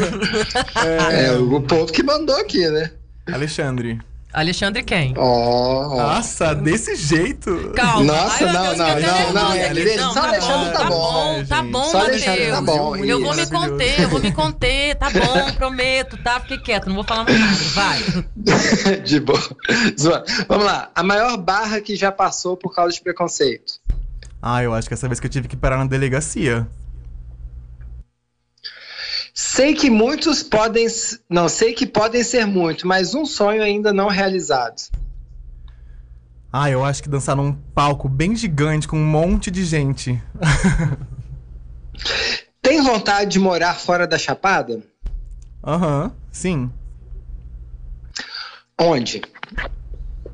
É, o povo que mandou aqui, né? Alexandre. Alexandre quem? Oh. Nossa, desse jeito. Calma. Nossa, Ai, não, Deus, não, não, não, é aqui. Não, Só tá Alexandre bom, tá tá bom, bom, tá bom, Só Alexandre tá Matheus. bom, Eu vou me conter, eu vou me conter, tá bom, prometo, tá? Fiquei quieto, não vou falar mais nada, vai. De boa. Vamos lá. A maior barra que já passou por causa de preconceito. Ah, eu acho que essa vez que eu tive que parar na delegacia. Sei que muitos podem. Não, sei que podem ser muito, mas um sonho ainda não realizado. Ah, eu acho que dançar num palco bem gigante com um monte de gente. Tem vontade de morar fora da Chapada? Aham, sim. Onde?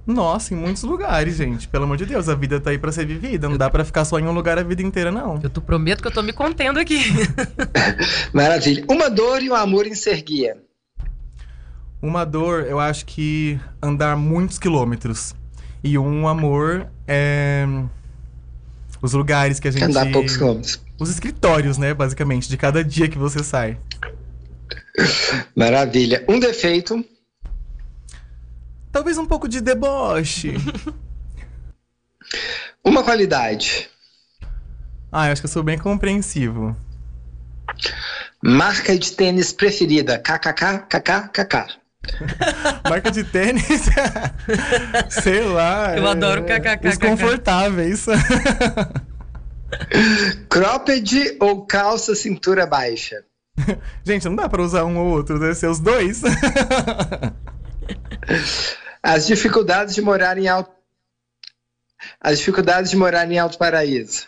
Nossa, em muitos lugares, gente. Pelo amor de Deus, a vida tá aí pra ser vivida. Não dá pra ficar só em um lugar a vida inteira, não. Eu tô, prometo que eu tô me contendo aqui. Maravilha. Uma dor e um amor em ser guia. Uma dor, eu acho que andar muitos quilômetros. E um amor é. Os lugares que a gente. Andar poucos quilômetros. Os escritórios, né, basicamente, de cada dia que você sai. Maravilha. Um defeito. Talvez um pouco de deboche. Uma qualidade. ah, eu acho que eu sou bem compreensivo. Marca de tênis preferida. KKK, KK, KK. Marca de tênis. Sei lá. Eu é, adoro kkk. Os confortáveis. Cropped ou calça cintura baixa? Gente, não dá pra usar um ou outro, deve ser os dois. As dificuldades de morar em alto. As dificuldades de morar em Alto Paraíso.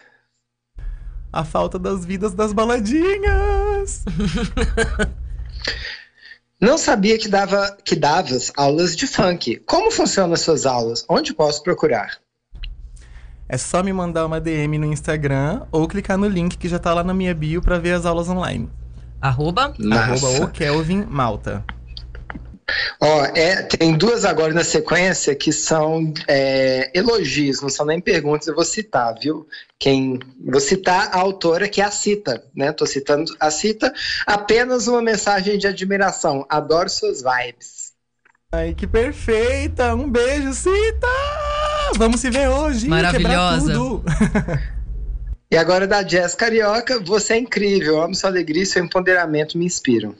A falta das vidas das baladinhas. Não sabia que dava que davas aulas de funk. Como funcionam as suas aulas? Onde posso procurar? É só me mandar uma DM no Instagram ou clicar no link que já tá lá na minha bio pra ver as aulas online. Arroba? Nossa. Arroba o Kelvin Malta. Ó, é, tem duas agora na sequência que são é, elogios, não são nem perguntas, eu vou citar, viu? Quem, vou citar a autora que é a Cita, né? Tô citando a Cita, apenas uma mensagem de admiração. Adoro suas vibes. Ai, que perfeita! Um beijo, Cita! Vamos se ver hoje! Maravilhosa. quebrar tudo. E agora da Jess Carioca, você é incrível, amo sua alegria e seu empoderamento me inspiram.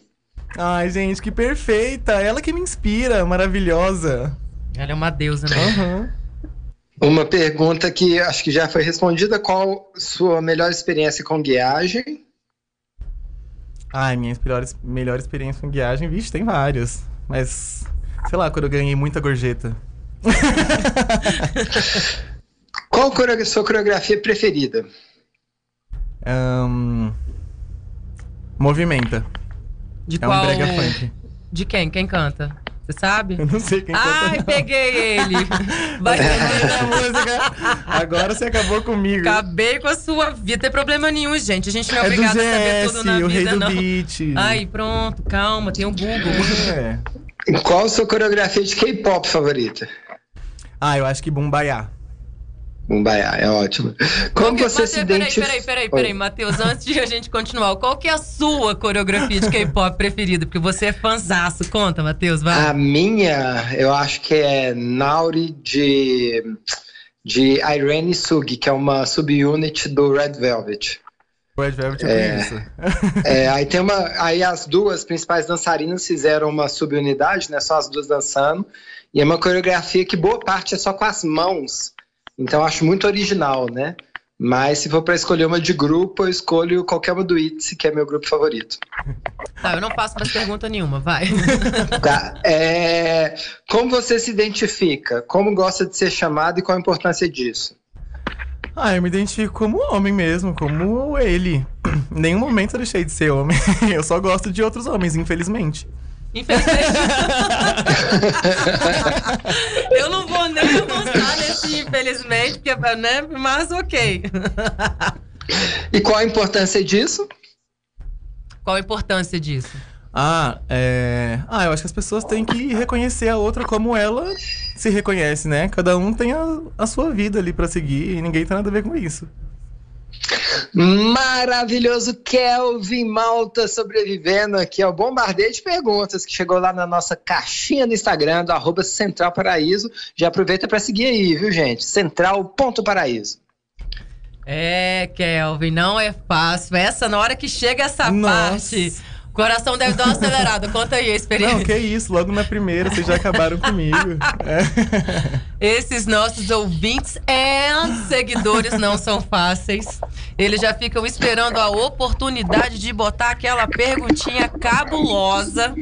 Ai, gente, que perfeita! Ela que me inspira, maravilhosa. Ela é uma deusa, né? Aham. Uma pergunta que acho que já foi respondida: qual sua melhor experiência com guiagem? Ai, minha melhor, melhor experiência com guiagem, vixe, tem várias. Mas, sei lá, quando eu ganhei muita gorjeta. Qual a sua coreografia preferida? Ahn, movimenta. De é qual? um brega funk. De quem? Quem canta? Você sabe? Eu não sei quem Ai, canta. peguei ele! Vai A música. Agora você acabou comigo. Acabei com a sua vida. Não tem problema nenhum, gente. A gente não é, É do obrigado a saber tudo GS, na o rei vida, do não. beat. Ai, pronto, calma, tem o Google. É. Qual a sua coreografia de K-pop favorita? Ah, eu acho que Bumbaiá. Bumbaiá, é ótimo. Como que- você se Mateus, peraí, identifica? peraí, peraí, peraí, Matheus, antes de a gente continuar, qual que é a sua coreografia de K-pop preferida? Porque você é fanzaço. Conta, Matheus, vai. A minha, eu acho que é Nauri de, de Irene Sugi, que é uma subunit do Red Velvet. Red Velvet É. É, aí tem uma. Aí as duas principais dançarinas fizeram uma subunidade, né? Só as duas dançando. E é uma coreografia que boa parte é só com as mãos. Então eu acho muito original, né? Mas se for pra escolher uma de grupo, eu escolho qualquer uma do ITZY, que é meu grupo favorito. Tá, eu não passo mais pergunta nenhuma, vai. Tá. É, como você se identifica? Como gosta de ser chamado e qual a importância disso? Ah, eu me identifico como homem mesmo, como ele. Em nenhum momento eu deixei de ser homem. Eu só gosto de outros homens, infelizmente. Infelizmente. eu não vou nem avançar nesse infelizmente, porque, né? Mas ok. E qual a importância disso? Qual a importância disso? Ah, é. Ah, eu acho que as pessoas têm que reconhecer a outra como ela se reconhece, né? Cada um tem a, a sua vida ali pra seguir e ninguém tem nada a ver com isso. Maravilhoso Kelvin Malta sobrevivendo aqui ao bombardeio de perguntas que chegou lá na nossa caixinha no Instagram do arroba Central Paraíso. Já aproveita para seguir aí, viu, gente? Central.paraíso. É, Kelvin, não é fácil. Essa, na hora que chega essa Nossa. parte, coração deve dar uma acelerada. Conta aí a experiência. Não, que isso, logo na primeira, vocês já acabaram comigo. É. Esses nossos ouvintes e seguidores não são fáceis. Eles já ficam esperando a oportunidade de botar aquela perguntinha cabulosa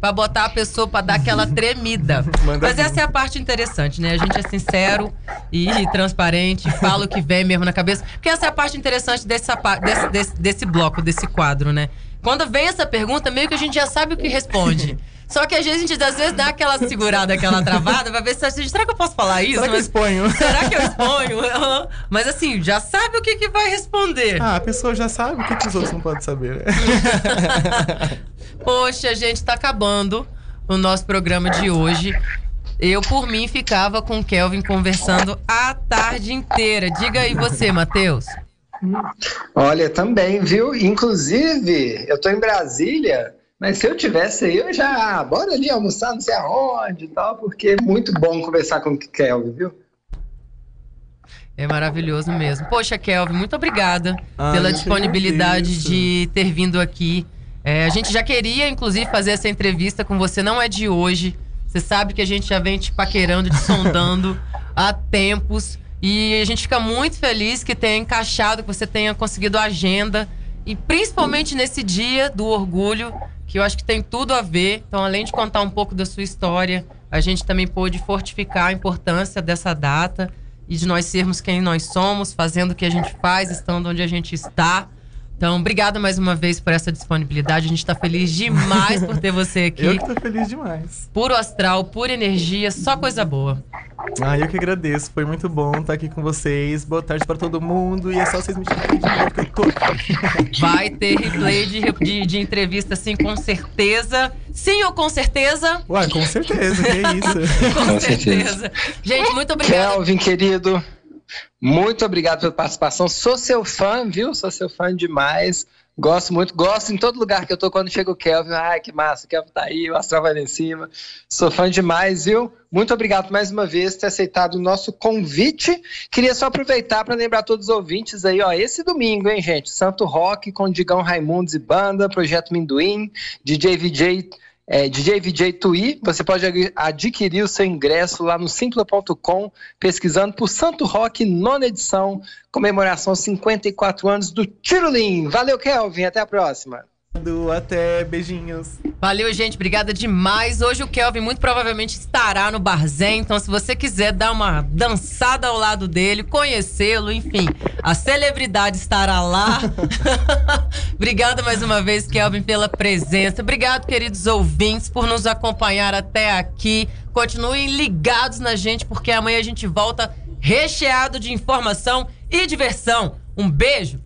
pra botar a pessoa pra dar aquela tremida. Manda Mas essa é a parte interessante, né? A gente é sincero e transparente, fala o que vem mesmo na cabeça. Porque essa é a parte interessante dessa, desse, desse, desse bloco, desse quadro, né? Quando vem essa pergunta, meio que a gente já sabe o que responde. Só que a gente, às vezes, dá aquela segurada, aquela travada, pra ver se a gente. Será que eu posso falar isso? Será que eu exponho? Será que eu exponho? Mas assim, já sabe o que, que vai responder. Ah, a pessoa já sabe o que, que os outros não podem saber. né? Poxa, gente, tá acabando o nosso programa de hoje. Eu, por mim, ficava com o Kelvin conversando a tarde inteira. Diga aí você, Matheus. Olha, também, viu? Inclusive, eu tô em Brasília, mas se eu tivesse aí, eu já, ah, bora ali almoçar, não sei aonde e tal, porque é muito bom conversar com o Kelvin, viu? É maravilhoso mesmo. Poxa, Kelvin, muito obrigada Ah, pela disponibilidade de ter vindo aqui. É, a gente já queria, inclusive, fazer essa entrevista com você, não é de hoje. Você sabe que a gente já vem te paquerando, te sondando há tempos. E a gente fica muito feliz que tenha encaixado, que você tenha conseguido a agenda. E principalmente nesse dia do orgulho, que eu acho que tem tudo a ver. Então, além de contar um pouco da sua história, a gente também pôde fortificar a importância dessa data e de nós sermos quem nós somos, fazendo o que a gente faz, estando onde a gente está. Então, obrigada mais uma vez por essa disponibilidade. A gente está feliz demais por ter você aqui. Eu que tô feliz demais. Puro astral, pura energia, só coisa boa. Ah, eu que agradeço. Foi muito bom estar aqui com vocês. Boa tarde pra todo mundo. E é só vocês me chamarem de novo que eu tô. Vai ter replay de, de, de entrevista, sim, com certeza. Sim ou com certeza? Ué, com certeza, que isso. Com, Com certeza. certeza. Gente, muito obrigada. Kelvin, querido, muito obrigado pela participação. Sou seu fã, viu? Sou seu fã demais. Gosto muito, gosto em todo lugar que eu tô quando chega o Kelvin. Ai, que massa, o Kelvin tá aí, o Astral vai lá em cima. Sou fã demais, viu? Muito obrigado mais uma vez por ter aceitado o nosso convite. Queria só aproveitar para lembrar todos os ouvintes aí, ó, esse domingo, hein, gente? Santo Rock com Digão Raimundos e Banda, Projeto Minduim, DJ VJ é, DJ VJ Tui, você pode adquirir o seu ingresso lá no simpla.com, pesquisando por Santo Rock, nona edição, comemoração 54 anos do Tirolim. Valeu, Kelvin, até a próxima. Até, beijinhos. Valeu, gente. Obrigada demais. Hoje o Kelvin muito provavelmente estará no Barzém. Então, se você quiser dar uma dançada ao lado dele, conhecê-lo, enfim, a celebridade estará lá. Obrigada mais uma vez, Kelvin, pela presença. Obrigado, queridos ouvintes, por nos acompanhar até aqui. Continuem ligados na gente, porque amanhã a gente volta recheado de informação e diversão. Um beijo